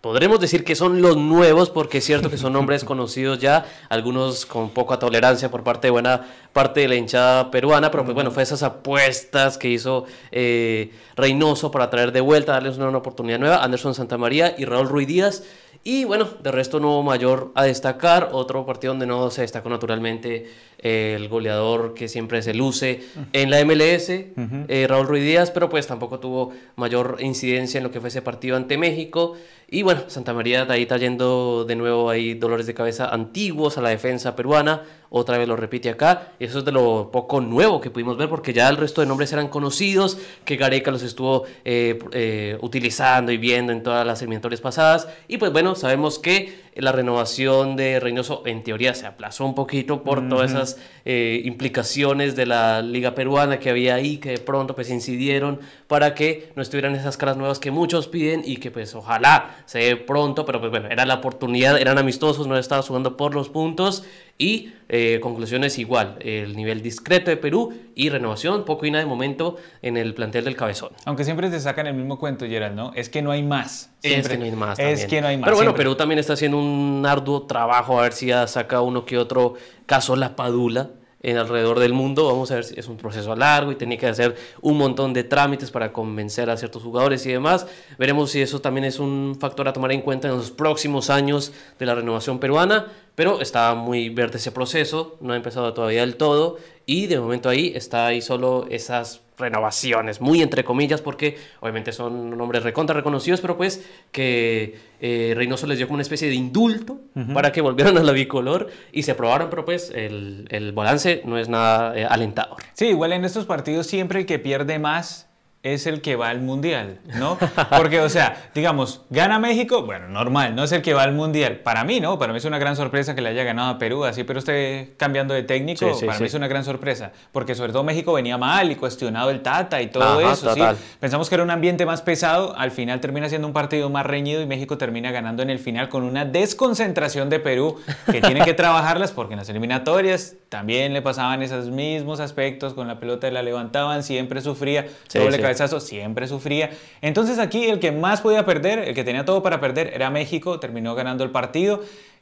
Podremos decir que son los nuevos, porque es cierto que son nombres conocidos ya, algunos con poca tolerancia por parte de buena parte de la hinchada peruana, pero pues bueno, fue esas apuestas que hizo eh, Reynoso para traer de vuelta, darles una, oportunidad nueva, Anderson Santamaría y Raúl Ruiz Díaz. Y bueno, de resto no hubo mayor a destacar. Otro partido donde no se destacó naturalmente eh, el goleador que siempre se luce en la MLS, eh, Raúl Ruiz Díaz, pero pues tampoco tuvo mayor incidencia en lo que fue ese partido ante México. Y bueno, Santa María de ahí trayendo de nuevo ahí dolores de cabeza antiguos a la defensa peruana. Otra vez lo repite acá. Y eso es de lo poco nuevo que pudimos ver porque ya el resto de nombres eran conocidos, que Gareca los estuvo eh, utilizando y viendo en todas las eliminatorias pasadas. Y pues bueno, sabemos que la renovación de Reynoso en teoría se aplazó un poquito por todas esas eh, implicaciones de la liga peruana que había ahí que de pronto pues incidieron para que no estuvieran esas caras nuevas que muchos piden y que pues ojalá se dé pronto, pero pues bueno, era la oportunidad, eran amistosos, no estaban jugando por los puntos y eh, conclusiones igual, el nivel discreto de Perú y renovación, poco y nada de momento en el plantel del cabezón. Aunque siempre te sacan el mismo cuento, Gerald, ¿no? Es que no hay más. es que no hay más. Es que no hay más. Pero bueno, Perú también está haciendo un arduo trabajo a ver si ya saca uno que otro caso La Padula en alrededor del mundo. Vamos a ver si es un proceso largo y tenía que hacer un montón de trámites para convencer a ciertos jugadores y demás. Veremos si eso también es un factor a tomar en cuenta en los próximos años de la renovación peruana. Pero está muy verde ese proceso, no ha empezado todavía del todo y de momento ahí está ahí solo esas renovaciones, muy entre comillas, porque obviamente son nombres recontra reconocidos, pero pues que eh, Reynoso les dio como una especie de indulto para que volvieran a la bicolor y se aprobaron, pero pues el, el balance no es nada eh, alentador. Sí, igual en estos partidos siempre el que pierde más es el que va al mundial, ¿no? Porque, o sea, digamos, gana México, bueno, normal, no es el que va al mundial. Para mí, ¿no? Para mí es una gran sorpresa que le haya ganado a Perú, así, pero usted cambiando de técnico, para mí es una gran sorpresa, porque sobre todo México venía mal y cuestionado el Tata y todo eso, ¿sí? Pensamos que era un ambiente más pesado, al final termina siendo un partido más reñido y México termina ganando en el final con una desconcentración de Perú que tiene que trabajarlas porque en las eliminatorias también le pasaban esos mismos aspectos, con la pelota la levantaban, siempre sufría, doble cabezazo, siempre sufría. Entonces aquí el que más podía perder, el que tenía todo para perder, era México, terminó ganando el partido.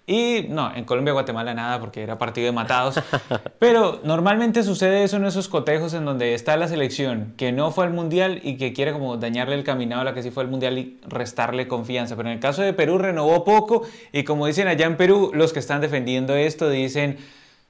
Y no, en Colombia, Guatemala nada, porque era partido de matados. Pero normalmente sucede eso en esos cotejos en donde está la selección que no fue al mundial y que quiere como dañarle el caminado a la que sí fue al mundial y restarle confianza. Pero en el caso de Perú renovó poco y como dicen allá en Perú, los que están defendiendo esto dicen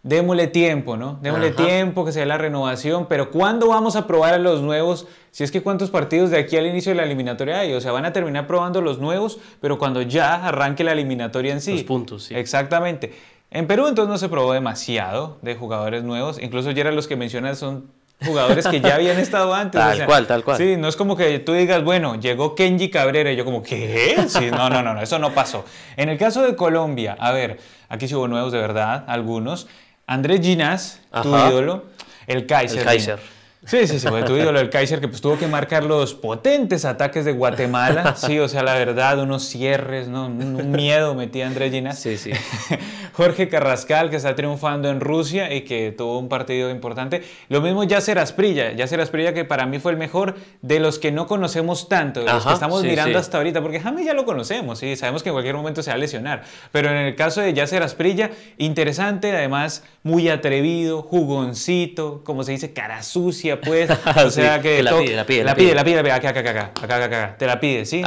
démosle tiempo, ¿no? Démosle tiempo, que sea la renovación, pero ¿cuándo vamos a probar a los nuevos? Si es que cuántos partidos de aquí al inicio de la eliminatoria hay, o sea, van a terminar probando los nuevos, pero cuando ya arranque la eliminatoria en sí. Los puntos, sí. Exactamente. En Perú entonces no se probó demasiado de jugadores nuevos, incluso ya eran los que mencionas son jugadores que ya habían estado antes. Tal cual, tal cual. Sí, no es como que tú digas, bueno, llegó Kenji Cabrera y yo como, ¿qué? Sí, no, no, no, no, eso no pasó. En el caso de Colombia, a ver, aquí sí hubo nuevos de verdad, algunos. Andrés Ginás, tu ídolo, el Kaiser. El Kaiser. Sí, sí, sí, fue tu ídolo, el Kaiser, que pues tuvo que marcar los potentes ataques de Guatemala. Sí, o sea, la verdad, unos cierres, ¿no? un miedo metía Andrés Ginás. Sí, sí. Jorge Carrascal, que está triunfando en Rusia y que tuvo un partido importante. Lo mismo Yasser Asprilla, Yasser Asprilla que para mí fue el mejor de los que no conocemos tanto, de los que estamos mirando hasta ahorita, porque James ya lo conocemos, ¿sí? sabemos que en cualquier momento se va a lesionar. Pero en el caso de Yasser Asprilla, interesante, además muy atrevido, jugoncito, como se dice, cara sucia pues. O sea que. la pide, la pide. La pide, la pide, acá, acá, acá, acá, acá, Te la pide, ¿sí?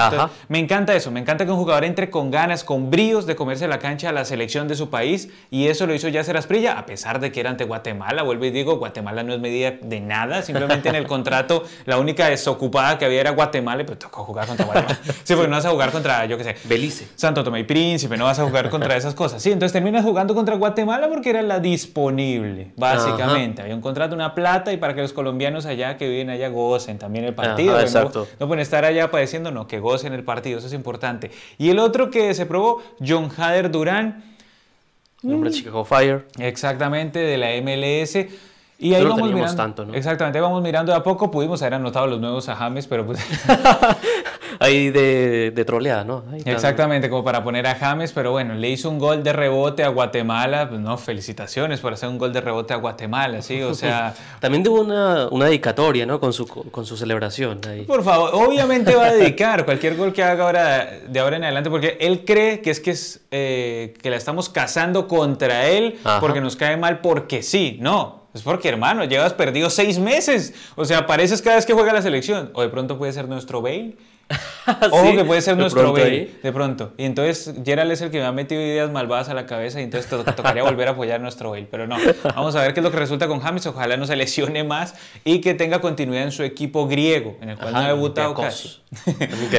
me encanta eso. Me encanta que un jugador entre con ganas, con bríos de comerse la cancha a la selección de su país. Y eso lo hizo Yasser Asprilla, a pesar de que era ante Guatemala. Vuelvo y digo, Guatemala no es medida de nada. Simplemente en el contrato, la única desocupada que había era Guatemala. Pero tocó jugar contra Guatemala. Sí, porque no vas a jugar contra, yo qué sé. Belice. Santo Tomé y Príncipe. No vas a jugar contra esas cosas. Sí, entonces terminas jugando contra Guatemala porque era la disponible, básicamente. Había un contrato, una plata y para que los colombianos allá que viven allá gocen también el partido. exacto. No, pueden estar allá padeciendo, no, que gocen el partido, eso es importante. Y el otro que se probó, John Hader Durán. Nombre Chicago Fire. Exactamente, de la MLS. Y ahí vamos mirando. Tanto, ¿no? Exactamente, vamos mirando de a poco. Pudimos haber anotado los nuevos a James, pero pues. ahí de, de troleada, ¿no? Exactamente, como para poner a James, pero bueno, le hizo un gol de rebote a Guatemala, pues no, felicitaciones por hacer un gol de rebote a Guatemala, ¿sí? O sea... También tuvo una, una dedicatoria, ¿no? Con su, con su celebración ahí. Por favor, obviamente va a dedicar cualquier gol que haga ahora, de ahora en adelante, porque él cree que es que, es, eh, que la estamos cazando contra él porque nos cae mal porque sí, no. Es porque, hermano, llevas perdido seis meses. O sea, apareces cada vez que juega la selección. O de pronto puede ser nuestro Bale. Ojo que puede ser nuestro Bale, de pronto. Y entonces Gerald es el que me ha metido ideas malvadas a la cabeza y entonces tocaría volver a apoyar nuestro Bale. Pero no, vamos a ver qué es lo que resulta con James. Ojalá no se lesione más y que tenga continuidad en su equipo griego, en el cual no ha debutado casi.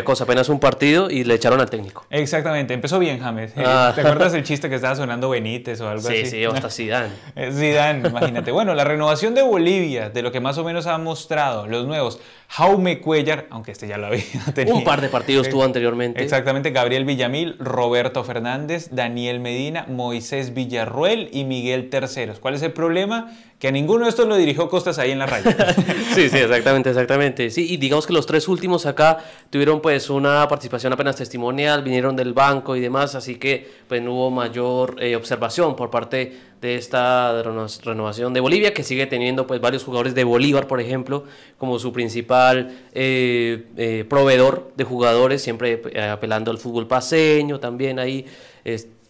Cosa, apenas un partido y le echaron al técnico. Exactamente, empezó bien James. Ah. ¿Te acuerdas el chiste que estaba sonando Benítez o algo así? Sí, sí, hasta Zidane. Zidane, imagínate. Bueno, la renovación de Bolivia, de lo que más o menos ha mostrado los nuevos Jaume Cuellar, aunque este ya lo había Un par de partidos tuvo anteriormente. Exactamente, Gabriel Villamil, Roberto Fernández, Daniel Medina, Moisés Villarruel y Miguel Terceros. ¿Cuál es el problema? Que ninguno de estos lo dirigió Costas ahí en la raya. sí, sí, exactamente, exactamente. Sí, y digamos que los tres últimos acá tuvieron pues una participación apenas testimonial, vinieron del banco y demás, así que pues no hubo mayor eh, observación por parte de esta renovación de Bolivia, que sigue teniendo pues varios jugadores de Bolívar, por ejemplo, como su principal eh, eh, proveedor de jugadores, siempre apelando al fútbol paseño también ahí.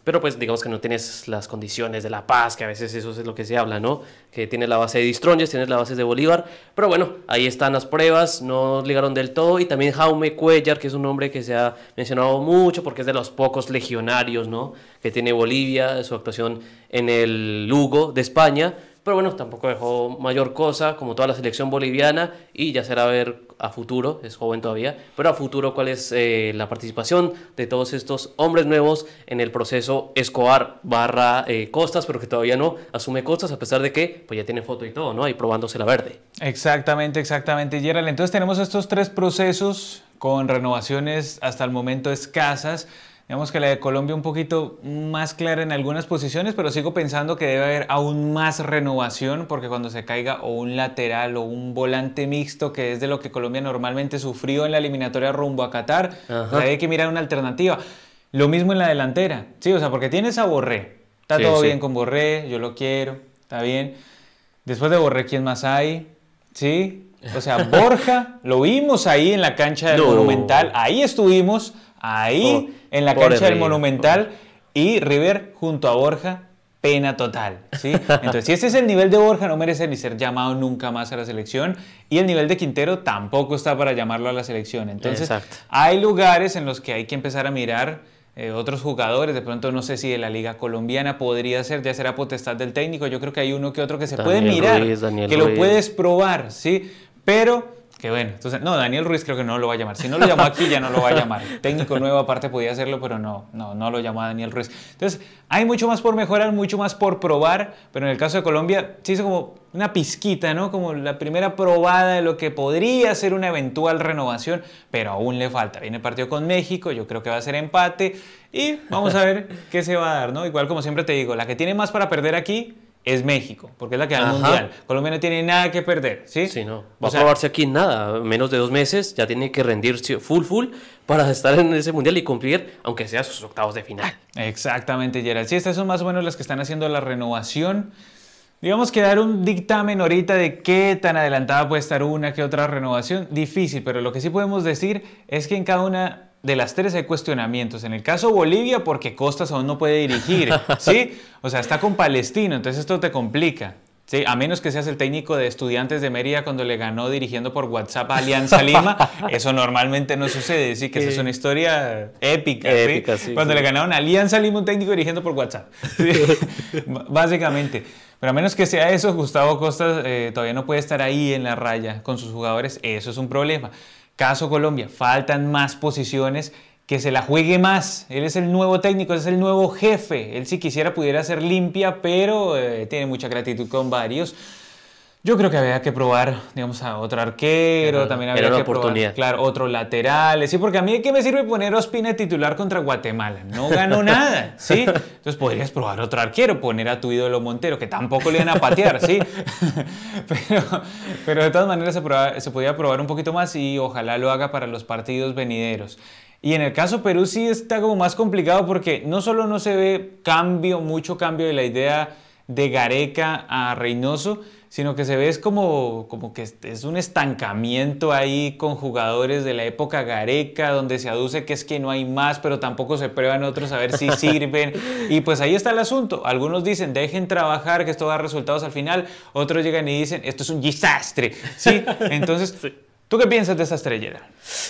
Pero pues digamos que no tienes las condiciones de La Paz, que a veces eso es lo que se habla, ¿no? Que tienes la base de Distronges, tienes la base de Bolívar. Pero bueno, ahí están las pruebas, no ligaron del todo. Y también Jaume Cuellar, que es un nombre que se ha mencionado mucho porque es de los pocos legionarios, ¿no? Que tiene Bolivia, su actuación en el Lugo de España. Pero bueno, tampoco dejó mayor cosa, como toda la selección boliviana, y ya será ver a futuro, es joven todavía, pero a futuro cuál es eh, la participación de todos estos hombres nuevos en el proceso Escobar barra eh, Costas, pero que todavía no asume Costas, a pesar de que pues ya tiene foto y todo, ¿no? Ahí probándose la verde. Exactamente, exactamente, Gerald. Entonces tenemos estos tres procesos con renovaciones hasta el momento escasas. Digamos que la de Colombia un poquito más clara en algunas posiciones, pero sigo pensando que debe haber aún más renovación porque cuando se caiga o un lateral o un volante mixto, que es de lo que Colombia normalmente sufrió en la eliminatoria rumbo a Qatar, pues hay que mirar una alternativa. Lo mismo en la delantera, sí, o sea, porque tienes a Borré, está todo bien con Borré, yo lo quiero, está bien. Después de Borré, ¿quién más hay? Sí, o sea, Borja, lo vimos ahí en la cancha del Monumental, ahí estuvimos, ahí oh, en la cancha del Monumental y River junto a Borja, pena total, ¿sí? Entonces, si ese es el nivel de Borja, no merece ni ser llamado nunca más a la selección y el nivel de Quintero tampoco está para llamarlo a la selección. Entonces, hay lugares en los que hay que empezar a mirar eh, otros jugadores, de pronto no sé si de la liga colombiana podría ser, ya será potestad del técnico, yo creo que hay uno que otro que se puede mirar, que lo puedes probar, ¿sí? Pero que bueno, entonces, no, Daniel Ruiz creo que no lo va a llamar. Si no lo llamó aquí, ya no lo va a llamar. Técnico nuevo aparte podía hacerlo, pero no, no, no lo llamó a Daniel Ruiz. Entonces, hay mucho más por mejorar, mucho más por probar, pero en el caso de Colombia se hizo como una pizquita, ¿no? Como la primera probada de lo que podría ser una eventual renovación, pero aún le falta. Viene el partido con México, yo creo que va a ser empate y vamos a ver qué se va a dar, ¿no? Igual como siempre te digo, la que tiene más para perder aquí es México, porque es la que da el mundial. Colombia no tiene nada que perder, ¿sí? Sí, no. Va a probarse aquí nada, menos de dos meses, ya tiene que rendir full, full para estar en ese mundial y cumplir, aunque sea sus octavos de final. Exactamente, Gerald. Sí, estas son más o menos las que están haciendo la renovación. Digamos que dar un dictamen ahorita de qué tan adelantada puede estar una que otra renovación, difícil, pero lo que sí podemos decir es que en cada una de las tres hay cuestionamientos. En el caso Bolivia, porque Costas aún no puede dirigir, ¿sí? O sea, está con Palestino, entonces esto te complica. Sí, a menos que seas el técnico de estudiantes de Mérida cuando le ganó dirigiendo por WhatsApp a Alianza Lima, eso normalmente no sucede, sí, que esa es una historia épica, ¿sí? cuando le ganaron a Alianza Lima un técnico dirigiendo por WhatsApp, básicamente. Pero a menos que sea eso, Gustavo Costas eh, todavía no puede estar ahí en la raya con sus jugadores, eso es un problema. Caso Colombia, faltan más posiciones, que se la juegue más. Él es el nuevo técnico, es el nuevo jefe. Él si quisiera pudiera ser limpia, pero eh, tiene mucha gratitud con varios. Yo creo que había que probar, digamos, a otro arquero, también había que probar, claro, otro lateral, sí, porque a mí ¿qué me sirve poner Ospina titular contra Guatemala? No ganó nada, ¿sí? Entonces podrías probar otro arquero, poner a tu ídolo Montero, que tampoco le iban a patear, ¿sí? pero, pero de todas maneras se, se podía probar un poquito más y ojalá lo haga para los partidos venideros. Y en el caso Perú sí está como más complicado porque no solo no se ve cambio, mucho cambio de la idea de Gareca a Reynoso, sino que se ve es como, como que es un estancamiento ahí con jugadores de la época Gareca, donde se aduce que es que no hay más, pero tampoco se prueban otros a ver si sirven. Y pues ahí está el asunto. Algunos dicen, dejen trabajar, que esto da resultados al final. Otros llegan y dicen, esto es un desastre. ¿Sí? Entonces... ¿Tú qué piensas de esa estrellera?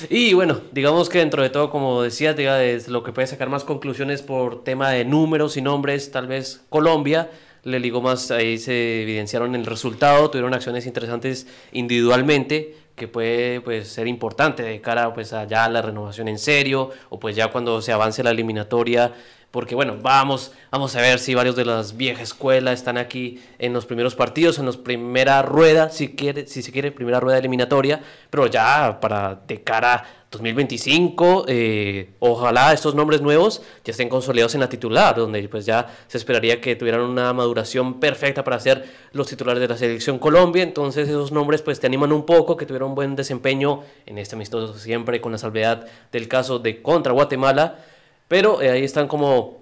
Y bueno, digamos que dentro de todo, como decías, es lo que puede sacar más conclusiones por tema de números y nombres, tal vez Colombia, le ligó más, ahí se evidenciaron el resultado, tuvieron acciones interesantes individualmente, que puede pues, ser importante de cara pues, a la renovación en serio, o pues ya cuando se avance la eliminatoria, porque bueno, vamos, vamos a ver si varios de las viejas escuelas están aquí en los primeros partidos, en la primera rueda, si, quiere, si se quiere, primera rueda eliminatoria, pero ya para de cara 2025, eh, ojalá estos nombres nuevos ya estén consolidados en la titular, donde pues ya se esperaría que tuvieran una maduración perfecta para ser los titulares de la selección Colombia, entonces esos nombres pues te animan un poco, que tuvieron un buen desempeño en este amistoso siempre con la salvedad del caso de contra Guatemala, pero eh, ahí están como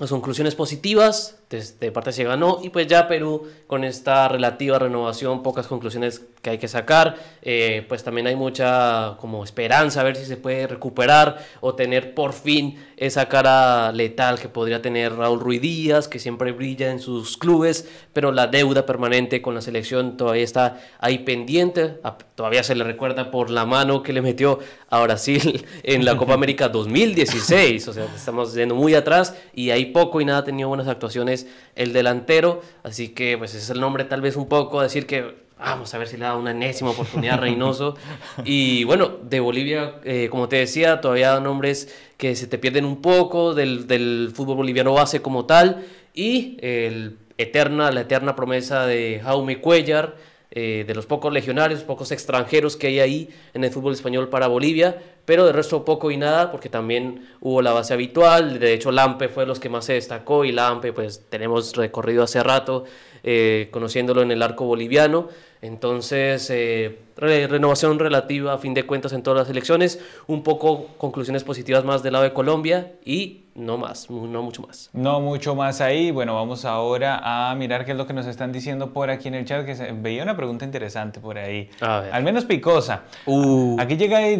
las conclusiones positivas, de, parte se ganó y pues ya Perú con esta relativa renovación, pocas conclusiones que hay que sacar, eh, pues también hay mucha como esperanza a ver si se puede recuperar o tener por fin esa cara letal que podría tener Raúl Ruiz Díaz, que siempre brilla en sus clubes, pero la deuda permanente con la selección todavía está ahí pendiente, todavía se le recuerda por la mano que le metió a Brasil en la Copa América 2016, o sea, estamos yendo muy atrás y hay poco y nada ha tenido buenas actuaciones el delantero, así que pues es el nombre tal vez un poco, decir que vamos a ver si le da una enésima oportunidad a Reynoso. y bueno, de Bolivia, eh, como te decía, todavía nombres que se te pierden un poco del, del fútbol boliviano base como tal, y el eterna, la eterna promesa de Jaume Cuellar, eh, de los pocos legionarios, pocos extranjeros que hay ahí en el fútbol español para Bolivia, pero de resto poco y nada, porque también hubo la base habitual, de hecho Lampe fue los que más se destacó y Lampe pues tenemos recorrido hace rato eh, conociéndolo en el arco boliviano, entonces eh, renovación relativa a fin de cuentas en todas las elecciones, un poco conclusiones positivas más del lado de Colombia y no más, no mucho más. No mucho más ahí. Bueno, vamos ahora a mirar qué es lo que nos están diciendo por aquí en el chat, que se, veía una pregunta interesante por ahí. Al menos picosa. Uh. Aquí llega y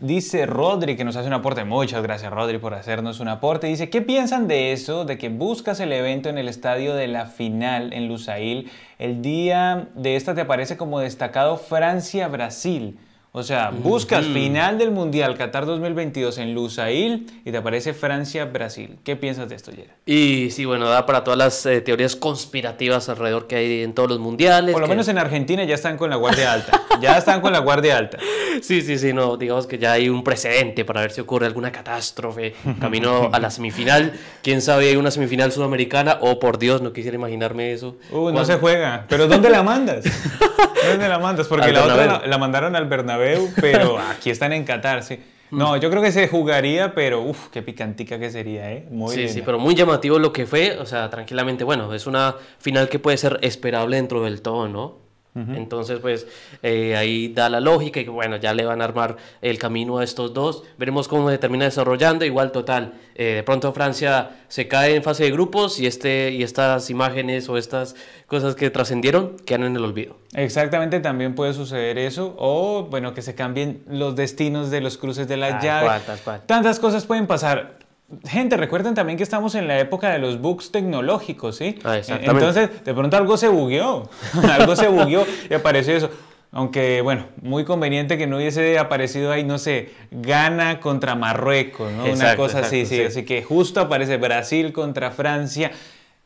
dice Rodri, que nos hace un aporte. Muchas gracias, Rodri, por hacernos un aporte. Dice, ¿qué piensan de eso, de que buscas el evento en el estadio de la final en Lusail? El día de esta te aparece como destacado Francia-Brasil. O sea, buscas final del Mundial Qatar 2022 en Lusail y te aparece Francia-Brasil. ¿Qué piensas de esto, Yera? Y sí, bueno, da para todas las eh, teorías conspirativas alrededor que hay en todos los mundiales. Por lo menos en Argentina ya están con la guardia alta. ya están con la guardia alta. Sí, sí, sí, no, digamos que ya hay un precedente para ver si ocurre alguna catástrofe camino a la semifinal. Quién sabe, hay una semifinal sudamericana. Oh, por Dios, no quisiera imaginarme eso. Uh, no se juega. ¿Pero dónde la mandas? ¿Dónde la mandas? Porque la otra la mandaron al Bernabéu pero aquí están en Qatar, sí. No, yo creo que se jugaría, pero uff, qué picantica que sería, ¿eh? Muy sí, sí, pero muy llamativo lo que fue, o sea, tranquilamente, bueno, es una final que puede ser esperable dentro del todo, ¿no? Entonces, pues eh, ahí da la lógica y bueno, ya le van a armar el camino a estos dos. Veremos cómo se termina desarrollando. Igual, total, eh, de pronto Francia se cae en fase de grupos y, este, y estas imágenes o estas cosas que trascendieron quedan en el olvido. Exactamente, también puede suceder eso. O, bueno, que se cambien los destinos de los cruces de la llave. Tantas cosas pueden pasar. Gente, recuerden también que estamos en la época de los bugs tecnológicos, ¿sí? Ah, Entonces, de pronto algo se bugueó, algo se bugueó y apareció eso. Aunque, bueno, muy conveniente que no hubiese aparecido ahí, no sé, Ghana contra Marruecos, ¿no? Una cosa así, sí. Así que justo aparece Brasil contra Francia.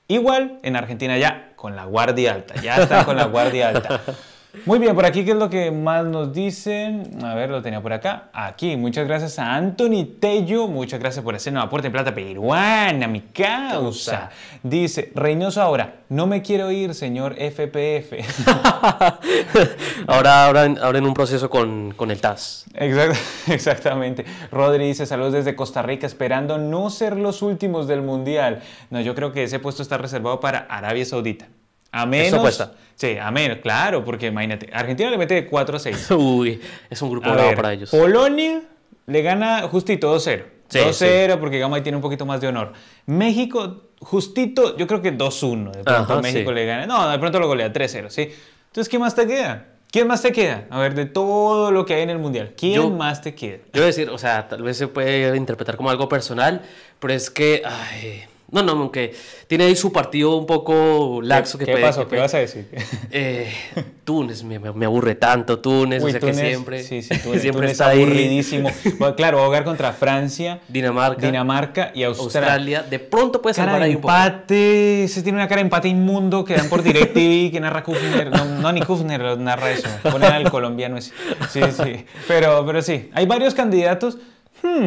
Igual en Argentina ya con la guardia alta, ya está con la guardia alta. Muy bien, por aquí, ¿qué es lo que más nos dicen? A ver, lo tenía por acá. Aquí, muchas gracias a Anthony Tello. Muchas gracias por nuevo aporte en plata peruana, mi causa. Dice, Reynoso ahora, no me quiero ir, señor FPF. ahora, ahora, ahora en un proceso con, con el TAS. exactamente. Rodri dice, saludos desde Costa Rica, esperando no ser los últimos del Mundial. No, yo creo que ese puesto está reservado para Arabia Saudita. A menos. Sí, a menos, claro, porque imagínate, Argentina le mete 4 a 6. Uy, es un grupo bravo para ellos. Polonia le gana justito 2-0. 2-0 porque digamos ahí tiene un poquito más de honor. México, justito, yo creo que 2-1. De pronto México le gana. No, de pronto lo golea 3-0, ¿sí? Entonces, ¿qué más te queda? ¿Quién más te queda? A ver, de todo lo que hay en el Mundial, ¿quién más te queda? Yo voy a decir, o sea, tal vez se puede interpretar como algo personal, pero es que... Ay, no, no, aunque tiene ahí su partido un poco laxo. ¿Qué, que ¿qué pasó? ¿Qué vas a decir? Eh, Túnez, me, me, aburre tanto Túnez, o sea que siempre, sí, sí, Túnez, siempre está aburridísimo. claro, va a jugar contra Francia, Dinamarca, Dinamarca y Australia. De pronto puede salvar ahí empate, se tiene una cara de empate inmundo que dan por DirecTV, que narra Kufner, no, no, ni Kufner narra eso, ponen al colombiano ese. Sí, sí, pero, pero sí, hay varios candidatos. Hmm.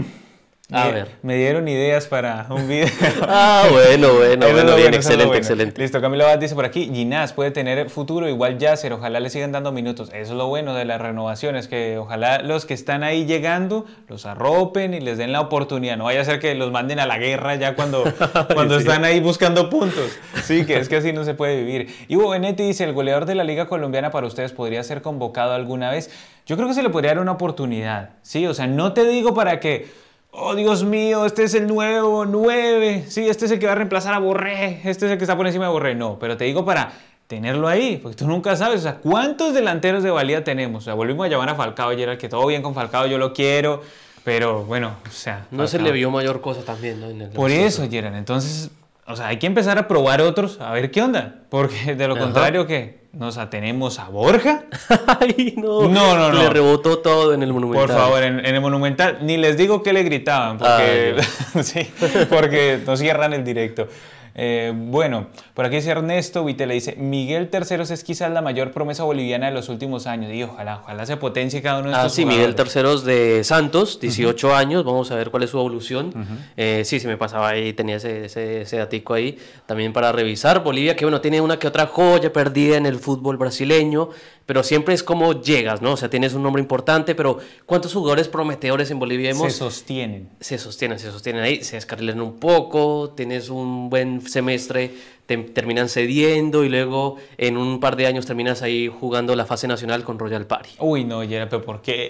A ver. Me dieron ideas para un video. ah, bueno, bueno, bueno, bien, excelente, excelente. Listo, Camilo Abad dice por aquí, Ginás puede tener futuro igual Yasser, ojalá le sigan dando minutos. Eso es lo bueno de las renovaciones, que ojalá los que están ahí llegando los arropen y les den la oportunidad. No vaya a ser que los manden a la guerra ya cuando, cuando están ahí buscando puntos. Sí, que es que así no se puede vivir. Ivo Benetti dice, el goleador de la Liga Colombiana para ustedes podría ser convocado alguna vez. Yo creo que se le podría dar una oportunidad, ¿sí? O sea, no te digo para que oh Dios mío, este es el nuevo 9, sí, este es el que va a reemplazar a Borré, este es el que está por encima de Borré. No, pero te digo para tenerlo ahí, porque tú nunca sabes, o sea, ¿cuántos delanteros de valía tenemos? O sea, volvimos a llamar a Falcao ayer, que todo bien con Falcao, yo lo quiero, pero bueno, o sea... No se le vio mayor cosa también, ¿no? por eso, Gerard, entonces, o sea, hay que empezar a probar otros, a ver qué onda, porque de lo contrario, ¿qué? Nos atenemos a Borja. Ay, no. No, no, no. Le rebotó todo en el Monumental. Por favor, en, el Monumental, ni les digo que le gritaban, porque, sí, porque nos cierran el directo. Eh, bueno, por aquí dice Ernesto le dice, Miguel Terceros es quizás la mayor promesa boliviana de los últimos años. Y ojalá, ojalá se potencie cada uno de ah, estos Ah, sí, Miguel Terceros de Santos, 18 años, vamos a ver cuál es su evolución. Eh, sí, se me pasaba ahí, tenía ese, ese, ese datico ahí, también para revisar. Bolivia, que bueno, tiene una que otra joya perdida en el fútbol brasileño, pero siempre es como llegas, ¿no? O sea, tienes un nombre importante, pero ¿cuántos jugadores prometedores en Bolivia hemos? Se sostienen. Se sostienen, se sostienen ahí, se descarrilan un poco, tienes un buen semestre, te terminan cediendo y luego en un par de años terminas ahí jugando la fase nacional con Royal Party. Uy, no, Gerald, pero ¿por qué?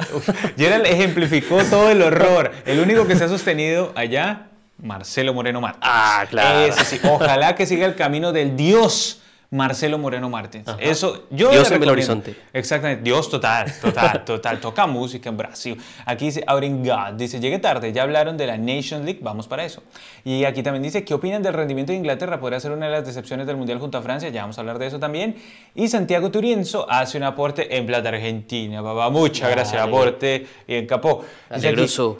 Gerald ejemplificó todo el horror. El único que se ha sostenido allá, Marcelo Moreno Martínez. Ah, claro. Ojalá que siga el camino del Dios Marcelo Moreno Martins. Eso yo Dios en el horizonte. Exactamente. Dios total, total, total. Toca música en Brasil. Aquí dice Aurin God, dice, llegué tarde, ya hablaron de la Nation League, vamos para eso. Y aquí también dice, ¿qué opinan del rendimiento de Inglaterra? Podría ser una de las decepciones del Mundial junto a Francia, ya vamos a hablar de eso también. Y Santiago Turienzo hace un aporte en plata argentina, papá. Muchas gracias, aporte y en capó.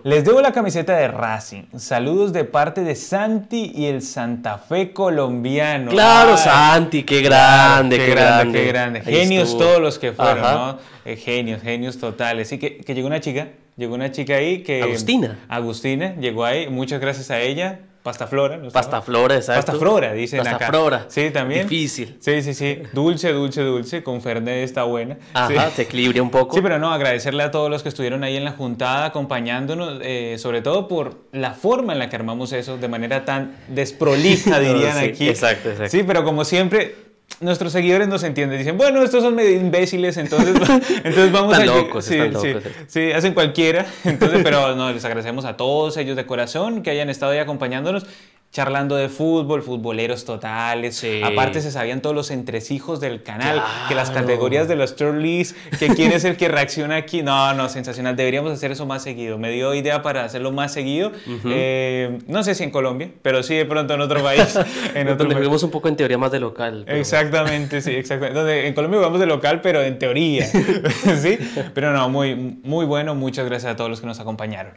Les debo la camiseta de Racing. Saludos de parte de Santi y el Santa Fe colombiano. Claro, Santi, que grande, qué, grande, qué grande. Genios todos los que fueron, ¿no? Eh, genios, genios totales. Sí, que, que llegó una chica, llegó una chica ahí que... Agustina. Agustina, llegó ahí, muchas gracias a ella. Pasta flora. ¿no Pasta flora, exacto. Pasta flora, dicen Pasta acá. flora. Sí, también. Difícil. Sí, sí, sí. Dulce, dulce, dulce. Con Fernet está buena. Ajá, se equilibra un poco. Sí, pero no, agradecerle a todos los que estuvieron ahí en la juntada acompañándonos, eh, sobre todo por la forma en la que armamos eso, de manera tan desprolija, dirían aquí. Exacto, exacto. Sí, pero como siempre, nuestros seguidores nos entienden. Dicen, bueno, estos son medio imbéciles, entonces, entonces vamos están a... Locos, sí, están locos, sí, sí, hacen cualquiera. Entonces, pero no, les agradecemos a todos ellos de corazón que hayan estado ahí acompañándonos charlando de fútbol, futboleros totales. Aparte se sabían todos los entresijos del canal, que las categorías de los Turleys, que quién es el que reacciona aquí. No, no, sensacional. Deberíamos hacer eso más seguido. Me dio idea para hacerlo más seguido. Eh, no sé si en Colombia, pero sí de pronto en otro país. en otro Donde juguemos un poco en teoría más de local. Exactamente, sí, exactamente. Donde en Colombia jugamos de local, pero en teoría. ¿Sí? Pero no, muy, muy bueno. Muchas gracias a todos los que nos acompañaron.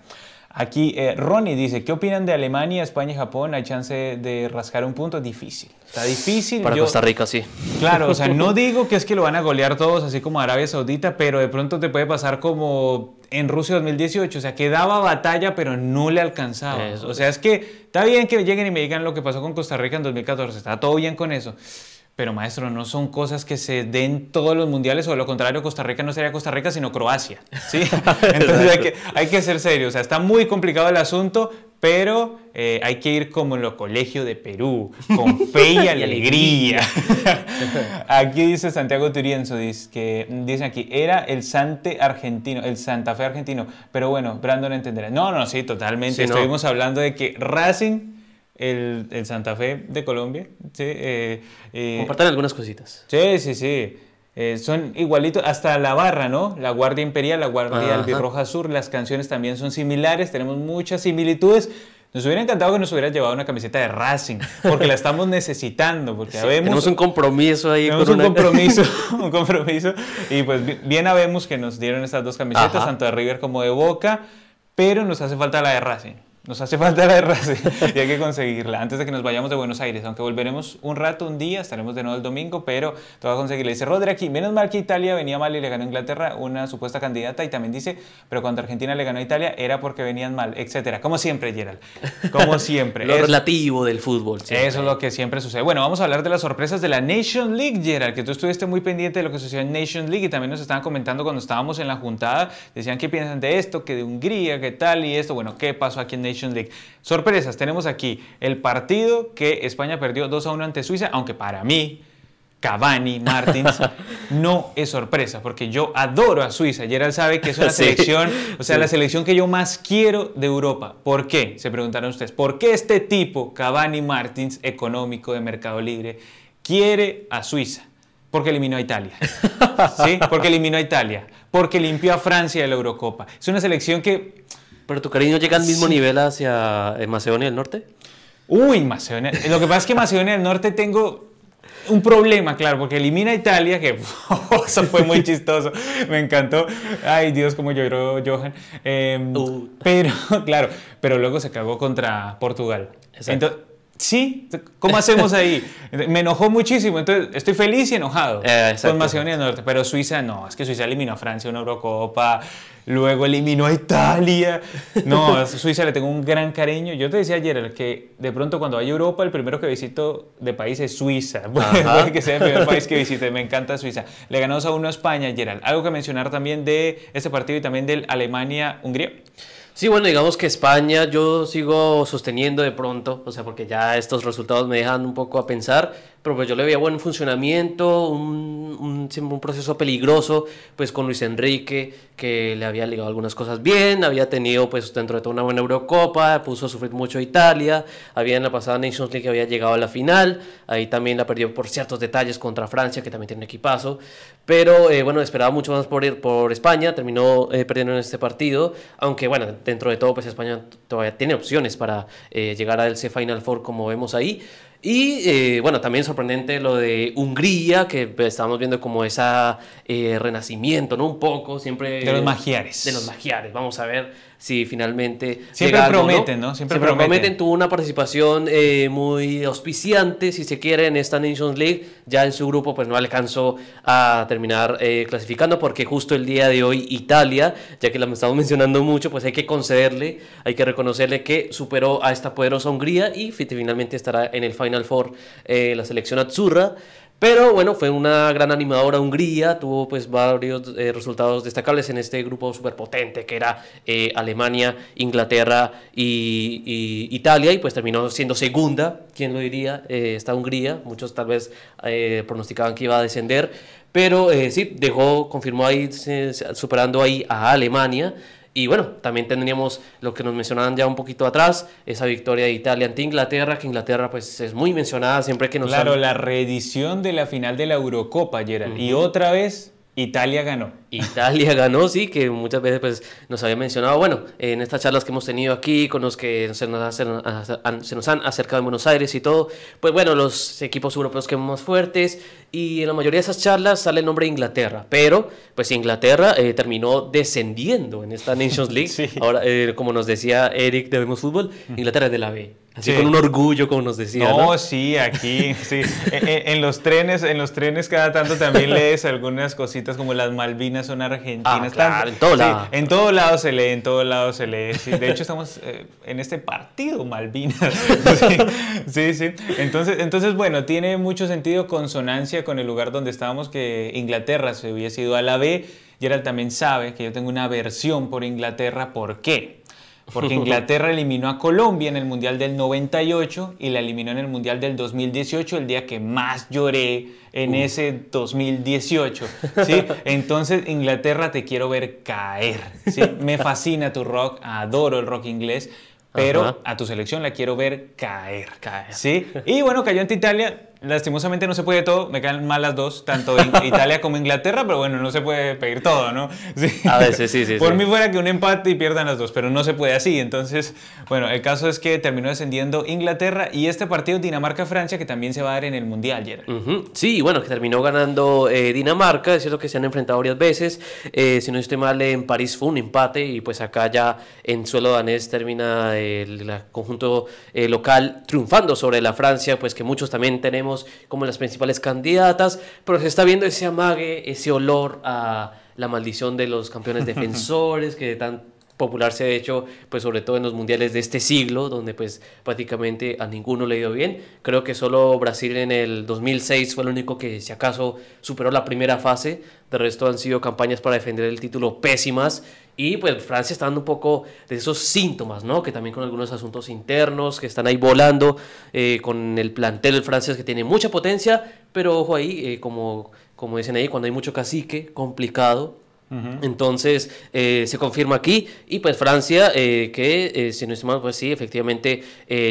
Aquí eh, Ronnie dice, ¿qué opinan de Alemania, España y Japón? ¿Hay chance de rascar un punto? Difícil. Está difícil. Para Costa Rica, sí. Claro, o sea, no digo que es que lo van a golear todos, así como Arabia Saudita, pero de pronto te puede pasar como en Rusia 2018, o sea, que daba batalla, pero no le alcanzaba. o sea, es que está bien que lleguen y me digan lo que pasó con Costa Rica en 2014, está todo bien con eso. Pero maestro, no son cosas que se den todos los mundiales o de lo contrario, Costa Rica no sería Costa Rica, sino Croacia. ¿sí? Entonces hay que, hay que ser serio. O sea, está muy complicado el asunto, pero eh, hay que ir como en lo colegio de Perú, con fe y alegría. aquí dice Santiago Turienzo, dice que dicen aquí, era el Sante argentino, el Santa Fe argentino. Pero bueno, Brandon entenderá. No, no, sí, totalmente. Estuvimos hablando de que Racing el, el Santa Fe de Colombia. ¿sí? Eh, eh, Compartan algunas cositas. Sí, sí, sí. Eh, son igualitos, hasta la barra, ¿no? La Guardia Imperial, la Guardia Albirroja Sur, las canciones también son similares, tenemos muchas similitudes. Nos hubiera encantado que nos hubiera llevado una camiseta de Racing, porque la estamos necesitando, porque tenemos un compromiso ahí. Tenemos un compromiso, un compromiso, y pues bien habemos que nos dieron estas dos camisetas, tanto de River como de Boca, pero nos hace falta la de Racing. Nos hace falta la de y hay que conseguirla antes de que nos vayamos de Buenos Aires. Aunque volveremos un rato, un día, estaremos de nuevo el domingo, pero te va a conseguirla. Dice Rodri aquí, menos mal que Italia venía mal y le ganó a Inglaterra, una supuesta candidata. Y también dice, pero cuando Argentina le ganó a Italia era porque venían mal, etcétera. Como siempre, Gerald. Como siempre. lo relativo del fútbol. Eso es lo que siempre sucede. Bueno, vamos a hablar de las sorpresas de la Nation League, Gerald, que tú estuviste muy pendiente de lo que sucedió en Nation League y también nos estaban comentando cuando estábamos en la juntada. Decían qué piensan de esto, que de Hungría, qué tal y esto. Bueno, ¿qué pasó aquí en Nation League? Sorpresas, tenemos aquí el partido que España perdió 2 a 1 ante Suiza, aunque para mí Cavani, Martins, no es sorpresa, porque yo adoro a Suiza. Gerald sabe que es una selección, o sea, la selección que yo más quiero de Europa. ¿Por qué? Se preguntaron ustedes. ¿Por qué este tipo, Cavani, Martins, económico de Mercado Libre, quiere a Suiza? Porque eliminó a Italia. ¿Sí? Porque eliminó a Italia. Porque limpió a Francia de la Eurocopa. Es una selección que ¿Pero tu cariño llega al mismo nivel hacia eh, Macedonia del Norte? Uy, Macedonia. Lo que pasa es que Macedonia del Norte tengo un problema, claro, porque elimina a Italia, que eso fue muy chistoso, me encantó. Ay, Dios, como lloró Johan. Em, uh. Pero, claro, pero luego se cagó contra Portugal. Entonces, sí, ¿cómo hacemos ahí? Me enojó muchísimo, entonces estoy feliz y enojado eh, con Macedonia del Norte, pero Suiza no, es que Suiza eliminó a Francia en una Eurocopa, luego eliminó a Italia. No, a Suiza le tengo un gran cariño. Yo te decía ayer que de pronto cuando vaya a Europa, el primero que visito de país es Suiza. Puede que sea el primer país que visite. Me encanta Suiza. Le ganamos a uno a España, Gerald. Algo que mencionar también de este partido y también del Alemania-Hungría. Sí, bueno, digamos que España yo sigo sosteniendo de pronto, o sea, porque ya estos resultados me dejan un poco a pensar, pero pues yo le veía buen funcionamiento, un, un, un, proceso peligroso, pues con Luis Enrique, que le había ligado algunas cosas bien, había tenido pues dentro de toda una buena Eurocopa, puso a sufrir mucho a Italia, había en la pasada Nations League había llegado a la final, ahí también la perdió por ciertos detalles contra Francia, que también tiene equipazo, pero eh, bueno, esperaba mucho más por, por España, terminó eh, perdiendo en este partido, aunque bueno, dentro de todo pues España todavía tiene opciones para eh, llegar al C Final Four como vemos ahí, y eh, bueno, también sorprendente lo de Hungría, que pues, estamos viendo como ese eh, renacimiento, ¿no? Un poco, siempre... De los magiares. De los magiares, vamos a ver si finalmente... Siempre prometen, ¿no? Siempre, prometen. Tuvo una participación eh, muy auspiciante, si se quiere, en esta Nations League. Ya en su grupo pues no alcanzó a terminar eh, clasificando porque justo el día de hoy Italia, ya que la estamos mencionando mucho, pues hay que concederle, hay que reconocerle que superó a esta poderosa Hungría y finalmente estará en el Final Four eh, la selección Azzurra. Pero bueno, fue una gran animadora Hungría, tuvo pues varios eh, resultados destacables en este grupo súper potente que era eh, Alemania, Inglaterra y, Italia y pues terminó siendo segunda, ¿quién lo diría? Eh, esta Hungría, muchos tal vez pronosticaban que iba a descender, pero sí, dejó, confirmó ahí, superando ahí a Alemania. Y bueno, también tendríamos lo que nos mencionaban ya un poquito atrás, esa victoria de Italia ante Inglaterra, que Inglaterra pues es muy mencionada siempre que nos... Claro, la reedición de la final de la Eurocopa, Gerald. Y otra vez Italia ganó. Italia ganó, sí, que muchas veces pues, nos había mencionado, bueno, en estas charlas que hemos tenido aquí, con los que se nos, se nos han acercado en Buenos Aires y todo, pues bueno, los equipos europeos que más fuertes, y en la mayoría de esas charlas sale el nombre de Inglaterra, pero pues Inglaterra eh, terminó descendiendo en esta Nations League. Ahora, eh, como nos decía Eric de Vemos Fútbol, Inglaterra es de la B. Así con un orgullo, como nos decía. No, sí, aquí, sí. en, los trenes, en los trenes cada tanto también lees algunas cositas como las Malvinas son argentinas. Ah, en todo lado. En todo lado se lee, en todo lado se lee. De hecho, estamos eh, en este partido Malvinas. sí, sí. Entonces, entonces, bueno, tiene mucho sentido consonancia con el lugar donde estábamos, que Inglaterra se hubiese ido a la B. Gerald también sabe que yo tengo una versión por Inglaterra. ¿Por qué? Porque Inglaterra eliminó a Colombia en el Mundial del 98 y la eliminó en el Mundial del 2018, el día que más lloré en ese 2018. ¿sí? Entonces, Inglaterra, te quiero ver caer. ¿sí? Me fascina tu rock, adoro el rock inglés, pero a tu selección la quiero ver caer. caer. ¿sí? Y bueno, cayó ante Italia lastimosamente no se puede todo, me caen mal las dos, tanto Italia como Inglaterra, pero bueno, no se puede pedir todo, ¿no? A veces sí, sí. Por mí fuera que un empate y pierdan las dos, pero no se puede así. Entonces, bueno, el caso es que terminó descendiendo Inglaterra y este partido Dinamarca-Francia que también se va a dar en el Mundial, Gerard. Sí, bueno, que terminó ganando eh, Dinamarca, es cierto que se han enfrentado varias veces, eh, si no estoy mal, en París fue un empate y pues acá ya en suelo danés termina el, conjunto eh, local triunfando sobre la Francia, pues que muchos también tenemos como las principales candidatas, pero se está viendo ese amague, ese olor a la maldición de los campeones defensores que tan popular se ha hecho, pues sobre todo en los mundiales de este siglo, donde pues prácticamente a ninguno le dio bien. Creo que solo Brasil en el 2006 fue el único que si acaso superó la primera fase, de resto han sido campañas para defender el título pésimas y pues Francia está dando un poco de esos síntomas, ¿no? Que también con algunos asuntos internos que están ahí volando, eh, con el plantel francés que tiene mucha potencia, pero ojo ahí, eh, como, como dicen ahí, cuando hay mucho cacique, complicado. Entonces eh, se confirma aquí y pues Francia que si no estamos pues sí efectivamente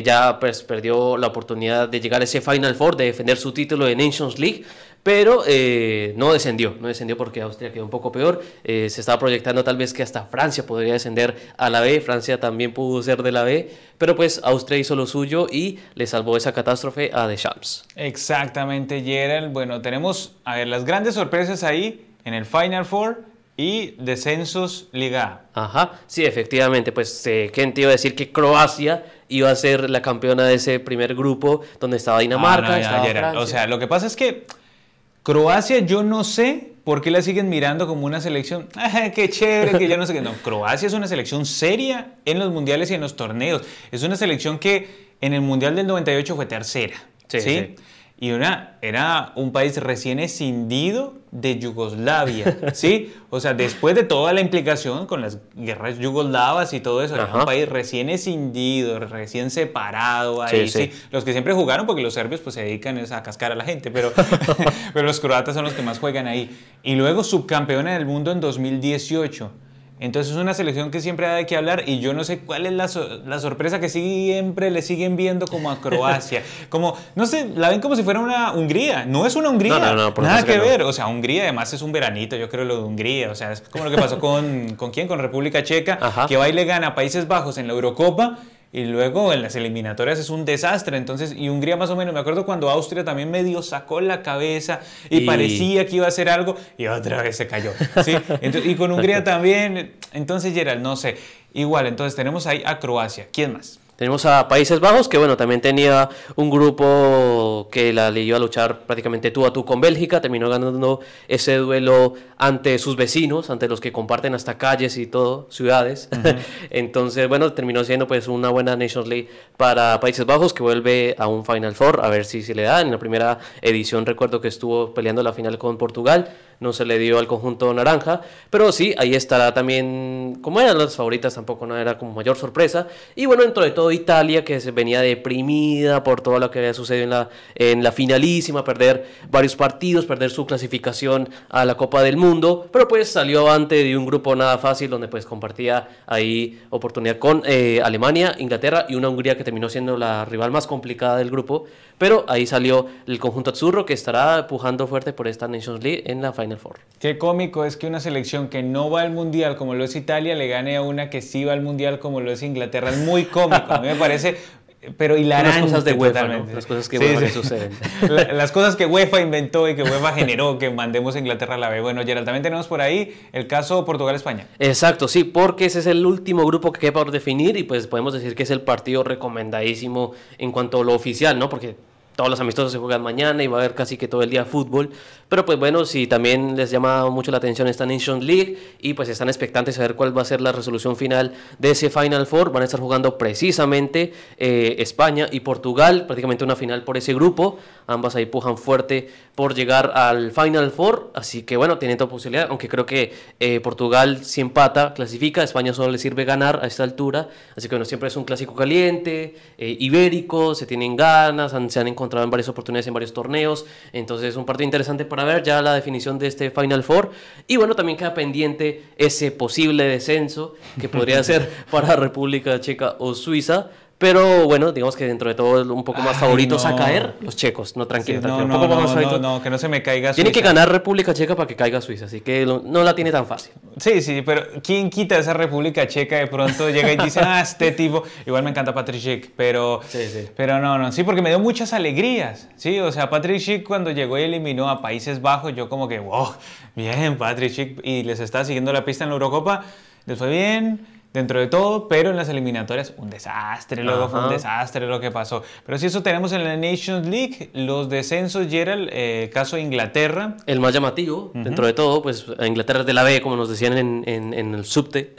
ya pues perdió la oportunidad de llegar a ese Final Four de defender su título de Nations League pero eh, no descendió, no descendió porque Austria quedó un poco peor. Eh, se estaba proyectando tal vez que hasta Francia podría descender a la B, Francia también pudo ser de la B, pero pues Austria hizo lo suyo y le salvó esa catástrofe a Deschamps. Exactamente, Gerald. Bueno, tenemos, a ver, las grandes sorpresas ahí en el Final Four y descensos Liga Ajá, sí, efectivamente, pues eh, ¿quién te iba a decir que Croacia iba a ser la campeona de ese primer grupo donde estaba Dinamarca? Ah, o sea, lo que pasa es que Croacia, yo no sé por qué la siguen mirando como una selección. ¡Qué chévere! Que ya no sé qué. No, Croacia es una selección seria en los mundiales y en los torneos. Es una selección que en el mundial del 98 fue tercera. ¿sí? ¿sí? Y una, era un país recién escindido de Yugoslavia, ¿sí? O sea, después de toda la implicación con las guerras yugoslavas y todo eso, era un país recién escindido, recién separado ahí, sí, Los que siempre jugaron, porque los serbios pues se dedican a cascar a la gente, pero, pero los croatas son los que más juegan ahí. Y luego subcampeona del mundo en 2018. Entonces es una selección que siempre hay que hablar y yo no sé cuál es la, la, sorpresa que siempre le siguen viendo como a Croacia. Como, no sé, la ven como si fuera una Hungría. No es una Hungría. No, no, no, Nada que, ver. O sea, Hungría además es un veranito, yo creo lo de Hungría. O sea, es como lo que pasó con, ¿con quién? Con República Checa, que va y le gana a Países Bajos en la Eurocopa y luego en las eliminatorias es un desastre. Entonces, y Hungría más o menos, me acuerdo cuando Austria también medio sacó la cabeza y, parecía que iba a hacer algo y otra vez se cayó. ¿sí? y con Hungría también. Entonces, Gerald, no sé. Igual, entonces tenemos ahí a Croacia. ¿Quién más? Tenemos a Países Bajos, que bueno, también tenía un grupo que la leyó a luchar prácticamente tú a tú con Bélgica, terminó ganando ese duelo ante sus vecinos, ante los que comparten hasta calles y todo, ciudades. Entonces, bueno, terminó siendo pues una buena Nations League para Países Bajos, que vuelve a un Final Four, a ver si se le da. En la primera edición recuerdo que estuvo peleando la final con Portugal no se le dio al conjunto naranja, pero sí, ahí estará también, como eran las favoritas, tampoco no era como mayor sorpresa. Y bueno, dentro de todo Italia, que se venía deprimida por todo lo que había sucedido en la, en la finalísima, perder varios partidos, perder su clasificación a la Copa del Mundo, pero pues salió antes de un grupo nada fácil, donde pues compartía ahí oportunidad con eh, Alemania, Inglaterra y una Hungría que terminó siendo la rival más complicada del grupo, pero ahí salió el conjunto Azzurro que estará pujando fuerte por esta Nations League en la Final Four. Qué cómico es que una selección que no va al Mundial como lo es Italia le gane a una que sí va al Mundial como lo es Inglaterra. Es muy cómico, a mí me parece pero hilarante. Las cosas de UEFA, Las cosas que UEFA suceden. las cosas que UEFA inventó y que UEFA generó que mandemos a Inglaterra a la B. Bueno, Gerald, también tenemos por ahí el caso Portugal-España. Exacto, sí, porque ese es el último grupo que queda por definir y pues podemos decir que es el partido recomendadísimo en cuanto a lo oficial, ¿no? Porque todos los amistosos se juegan mañana y va a haber casi que todo el día fútbol. Pero pues bueno, si también les llama mucho la atención esta Nations League y pues están expectantes a ver cuál va a ser la resolución final de ese Final Four, van a estar jugando precisamente eh, España y Portugal, prácticamente una final por ese grupo. Ambas ahí pujan fuerte por llegar al Final Four, así que bueno, tienen toda posibilidad, aunque creo que eh, Portugal si empata, clasifica, España solo le sirve ganar a esta altura, así que bueno, siempre es un clásico caliente, eh, ibérico, se tienen ganas, se han encontrado en varias oportunidades en varios torneos. Entonces es un partido interesante para ver ya la definición de este Final Four. Y bueno, también queda pendiente ese posible descenso que podría ser para República Checa o Suiza. Pero bueno, digamos que dentro de todo un poco más favoritos a caer los checos, no tranquilo, no, no, no, no, que no se me caiga Suiza. Tiene que ganar República Checa para que caiga Suiza, así que no la tiene tan fácil. Sí, sí, pero ¿quién quita esa República Checa de pronto llega y dice, ah, este tipo, igual me encanta Patrick Schick, pero, sí, sí. pero no, no, sí, porque me dio muchas alegrías, sí, o sea, Patrick Schick cuando llegó y eliminó a Países Bajos, yo como que, wow, bien, Patrick Schick, y les está siguiendo la pista en la Eurocopa, les fue bien, dentro de todo, pero en las eliminatorias un desastre, luego fue un desastre lo que pasó. Pero si eso tenemos en la Nations League, los descensos, Gerald, eh, caso de Inglaterra. El más llamativo, dentro de todo, pues Inglaterra es de la B, como nos decían en, en, el subte,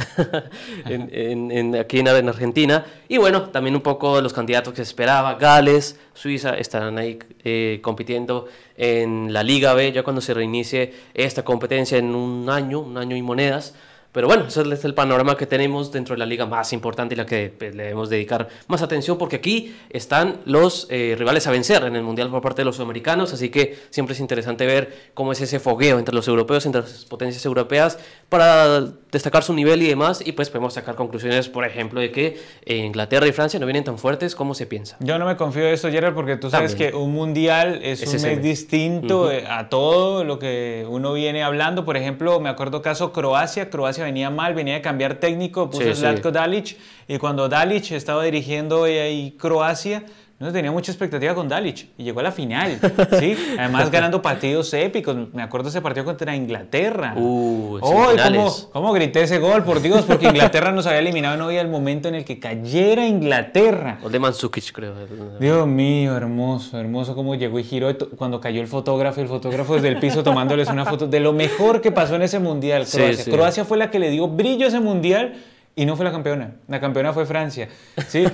en, aquí en, Argentina. Y bueno, también un poco de los candidatos que se esperaba, Gales, Suiza, estarán ahí eh, compitiendo en la Liga B, ya cuando se reinicie esta competencia en un año, un año y monedas. Pero bueno, ese es el panorama que tenemos dentro de la liga más importante y la que pues, le debemos dedicar más atención porque aquí están los eh, rivales a vencer en el Mundial por parte de los americanos, así que siempre es interesante ver cómo es ese fogueo entre los europeos, entre las potencias europeas, para destacar su nivel y demás, y pues podemos sacar conclusiones, por ejemplo, de que Inglaterra y Francia no vienen tan fuertes como se piensa. Yo no me confío de eso, Gerard, porque tú sabes que un Mundial es, un mes distinto eh, a todo lo que uno viene hablando. Por ejemplo, me acuerdo caso Croacia, Croacia venía mal, venía de cambiar técnico, puso Zlatko Dalic y cuando Dalic estaba dirigiendo ahí Croacia, no tenía mucha expectativa con Dalic y llegó a la final, ¿sí? Además ganando partidos épicos. Me acuerdo ese partido contra Inglaterra. Uh, oh, ¿cómo, ¿cómo, grité ese gol? Por Dios, porque Inglaterra nos había eliminado no había el momento en el que cayera Inglaterra. O de Mandzukic, creo. Dios mío, hermoso, hermoso cómo llegó y giró cuando cayó el fotógrafo, el fotógrafo desde el piso tomándoles una foto de lo mejor que pasó en ese mundial. Croacia, Croacia fue la que le dio brillo a ese mundial y no fue la campeona. La campeona fue Francia. ¿sí?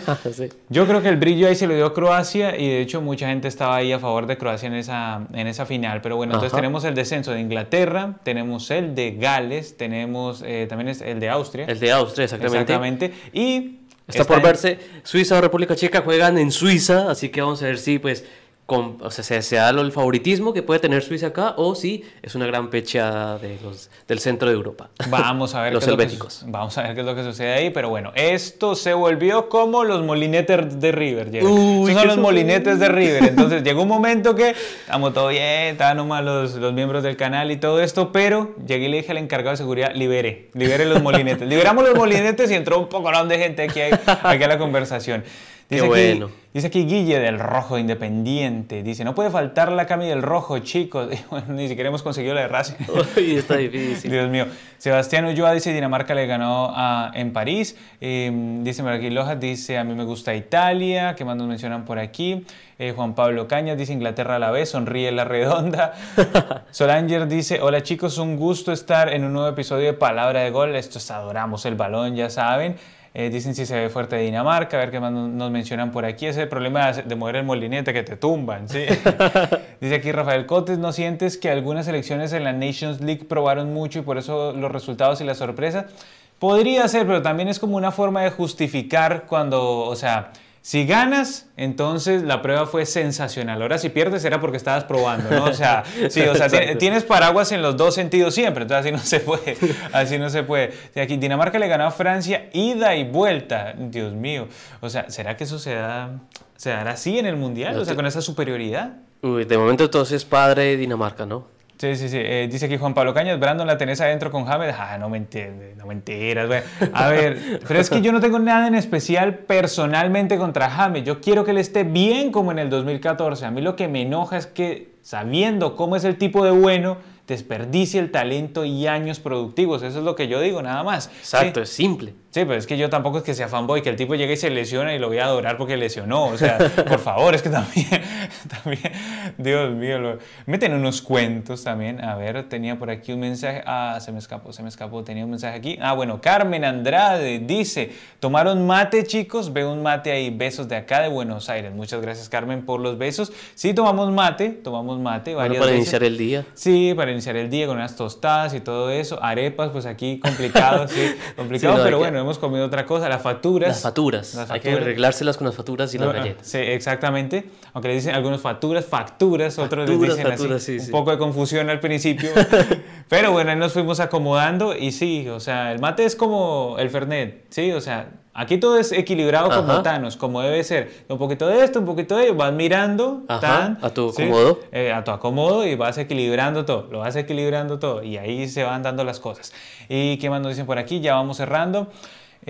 Yo creo que el brillo ahí se lo dio Croacia y de hecho mucha gente estaba ahí a favor de Croacia en esa, en esa final. Pero bueno, entonces tenemos el descenso de Inglaterra, tenemos el de Gales, tenemos eh, también el de Austria. El de Austria, exactamente. Exactamente. Y Está, por verse, Suiza o República Checa juegan en Suiza, así que vamos a ver si pues o sea, se, da el favoritismo que puede tener Suiza acá o si es una gran pecha de los, del centro de Europa. Vamos a ver los qué helvéticos. vamos a ver qué es lo que sucede ahí, pero bueno, esto se volvió como los molinetes de River. Uy, son los molinetes de River. Entonces llegó un momento que estamos todo bien, estaban nomás los, los miembros del canal y todo esto, pero llegué y le dije al encargado de seguridad, libere, libere los molinetes. Liberamos los molinetes y entró un poco de gente aquí, aquí a la conversación. Dice bueno. Aquí, dice aquí Guille del Rojo Independiente. Dice, no puede faltar la cami del Rojo, chicos. ni siquiera hemos conseguido la de Racing. Uy, está difícil. Dios mío. Sebastián Ulloa dice, Dinamarca le ganó a, en París. Eh, dice aquí Lojas, dice, a mí me gusta Italia. ¿Qué más nos mencionan por aquí? Eh, Juan Pablo Cañas dice, Inglaterra a la vez, sonríe la redonda. Solanger dice, hola chicos, un gusto estar en un nuevo episodio de Palabra de Gol. Esto es Adoramos el Balón, ya saben. Eh, dicen si se ve fuerte Dinamarca, a ver qué más nos mencionan por aquí. Ese problema de mover el molinete que te tumban. ¿sí? Dice aquí Rafael Cotes, ¿no sientes que algunas elecciones en la Nations League probaron mucho y por eso los resultados y la sorpresa? Podría ser, pero también es como una forma de justificar cuando, o sea, Si ganas, entonces la prueba fue sensacional. Ahora si pierdes era porque estabas probando, ¿no? O sea, sí, o sea, tienes paraguas en los dos sentidos siempre, entonces así no se puede, así no se puede. Aquí Dinamarca le ganó a Francia ida y vuelta, Dios mío. O sea, ¿será que eso se, da, se dará así en el Mundial? o sea, con esa superioridad. Uy, de momento entonces es padre Dinamarca, ¿no? Sí, sí, sí. Eh, dice aquí Juan Pablo Cañas, Brandon la tenés adentro con James. Ah, no me entiendes, no me enteras. A ver, pero es que yo no tengo nada en especial personalmente contra James. Yo quiero que él esté bien como en el 2014. A mí lo que me enoja es que sabiendo cómo es el tipo de bueno, desperdicie el talento y años productivos. Eso es lo que yo digo, nada más. Exacto, es simple. Sí, pero es que yo tampoco es que sea fanboy, que el tipo llegue y se lesiona y lo voy a adorar porque lesionó. O sea, por favor, es que también, también Dios mío, lo, meten unos cuentos también. A ver, tenía por aquí un mensaje. Ah, se me escapó, se me escapó. Tenía un mensaje aquí. Ah, bueno, Carmen Andrade dice, ¿tomaron mate, chicos? Veo un mate ahí, besos de acá de Buenos Aires. Muchas gracias, Carmen, por los besos. Sí, tomamos mate, tomamos mate. Varias para iniciar el día. Sí, para iniciar el día con unas tostadas y todo eso. Arepas, pues aquí complicado, sí, complicado, pero bueno hemos comido otra cosa, las facturas. Las facturas. Hay que arreglárselas con las facturas y las galletas. Sí, exactamente. Aunque le dicen algunos facturas, facturas, otros les dicen así. un poco de confusión al principio. pero bueno, ahí nos fuimos acomodando y sí, o sea, el mate es como el Fernet, ¿sí? O sea, Aquí todo es equilibrado como Thanos, como debe ser. Un poquito de esto, un poquito de ello, vas mirando tan, a tu acomodo. Eh, a tu acomodo y vas equilibrando todo, lo vas equilibrando todo y ahí se van dando las cosas. ¿Y qué más nos dicen por aquí? Ya vamos cerrando.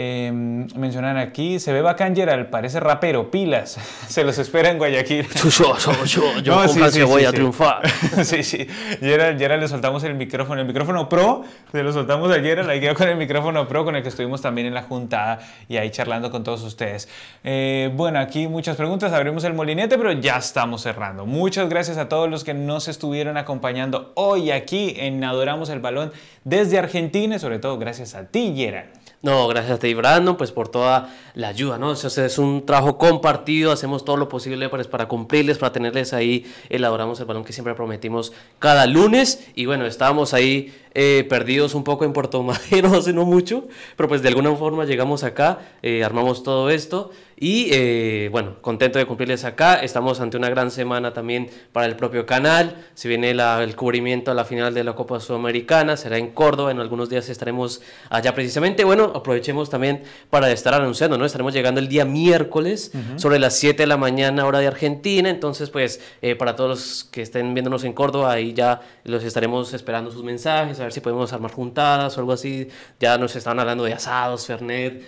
Eh, mencionan aquí, se ve bacán Gerald, parece rapero, pilas, se los espera en Guayaquil. yo, yo, yo, yo no, sí, voy a triunfar. sí, sí, Gerald, Gerald, le soltamos el micrófono, el micrófono pro, se lo soltamos a Gerald, ahí quedó con el micrófono pro con el que estuvimos también en la juntada y ahí charlando con todos ustedes. Eh, bueno, aquí muchas preguntas, abrimos el molinete, pero ya estamos cerrando. Muchas gracias a todos los que nos estuvieron acompañando hoy aquí en Adoramos el Balón desde Argentina y sobre todo gracias a ti, Gerald. No, gracias a ti, pues por toda la ayuda, ¿no? O sea, es un trabajo compartido, hacemos todo lo posible para, cumplirles, para tenerles ahí, elaboramos el balón que siempre prometimos cada lunes. Y bueno, estábamos ahí eh, perdidos un poco en Puerto Madero hace no mucho, pero pues de alguna forma llegamos acá, eh, armamos todo esto. Y eh, bueno, contento de cumplirles acá. Estamos ante una gran semana también para el propio canal. Si viene el cubrimiento a la final de la Copa Sudamericana, será en Córdoba. En algunos días estaremos allá precisamente. Bueno, aprovechemos también para estar anunciando, ¿no? Estaremos llegando el día miércoles sobre las 7 de la mañana, hora de Argentina. Entonces, pues, eh, para todos los que estén viéndonos en Córdoba, ahí ya los estaremos esperando sus mensajes, a ver si podemos armar juntadas o algo así. Ya nos están hablando de asados, Fernet.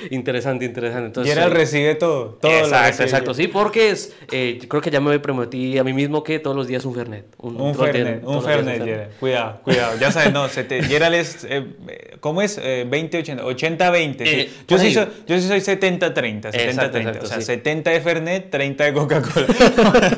interesante, interesante. Entonces, recibe todo. todo exacto, exacto. Sí, porque es, eh, creo que ya me prometí a mí mismo que todos los días un Fernet. Un, un Fernet, un Fernet, Cuidado, cuidado. Ya sabes, no, se te, Gerald es, eh, ¿cómo es? 20-80, 80-20. Eh, yo, sí soy, yo sí soy 70-30, 70-30. O sea, 70 de Fernet, 30 de Coca-Cola.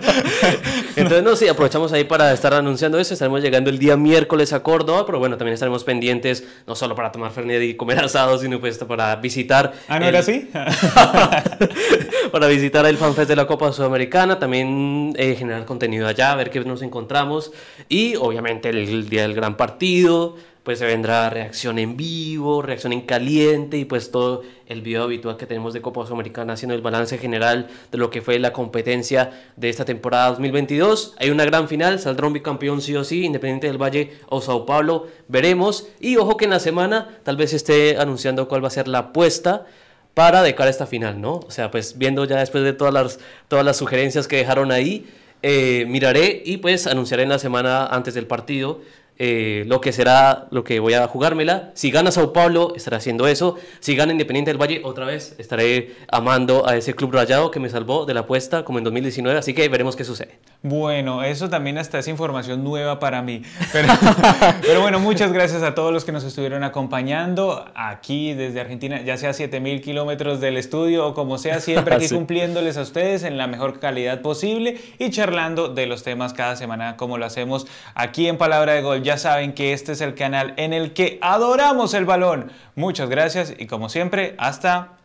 Entonces, no, sí, aprovechamos ahí para estar anunciando eso. Estaremos llegando el día miércoles a Córdoba, pero bueno, también estaremos pendientes, no solo para tomar Fernet y comer asado, sino pues para visitar. Ah, ¿no era así? para visitar el FanFest de la Copa Sudamericana, también eh, generar contenido allá, ver qué nos encontramos y obviamente el, día del gran partido, pues se vendrá reacción en vivo, reacción en caliente y pues todo el video habitual que tenemos de Copa Sudamericana haciendo el balance general de lo que fue la competencia de esta temporada 2022. Hay una gran final, saldrá un bicampeón sí o sí, Independiente del Valle o Sao Paulo, veremos. Y ojo que en la semana tal vez esté anunciando cuál va a ser la apuesta para de cara a esta final, ¿no? O sea, pues viendo ya después de todas las, todas las sugerencias que dejaron ahí, eh, miraré y pues anunciaré en la semana antes del partido eh, lo que será lo que voy a jugármela. Si gana Sao Paulo, estaré haciendo eso. Si gana Independiente del Valle, otra vez estaré amando a ese club rayado que me salvó de la apuesta como en 2019. Así que veremos qué sucede. Bueno, eso también hasta es información nueva para mí. Pero, pero bueno, muchas gracias a todos los que nos estuvieron acompañando aquí desde Argentina, ya sea 7000 kilómetros del estudio o como sea, siempre aquí cumpliéndoles a ustedes en la mejor calidad posible y charlando de los temas cada semana como lo hacemos aquí en Palabra de Gol ya saben que este es el canal en el que adoramos el balón. Muchas gracias y como siempre, hasta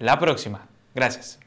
la próxima. Gracias.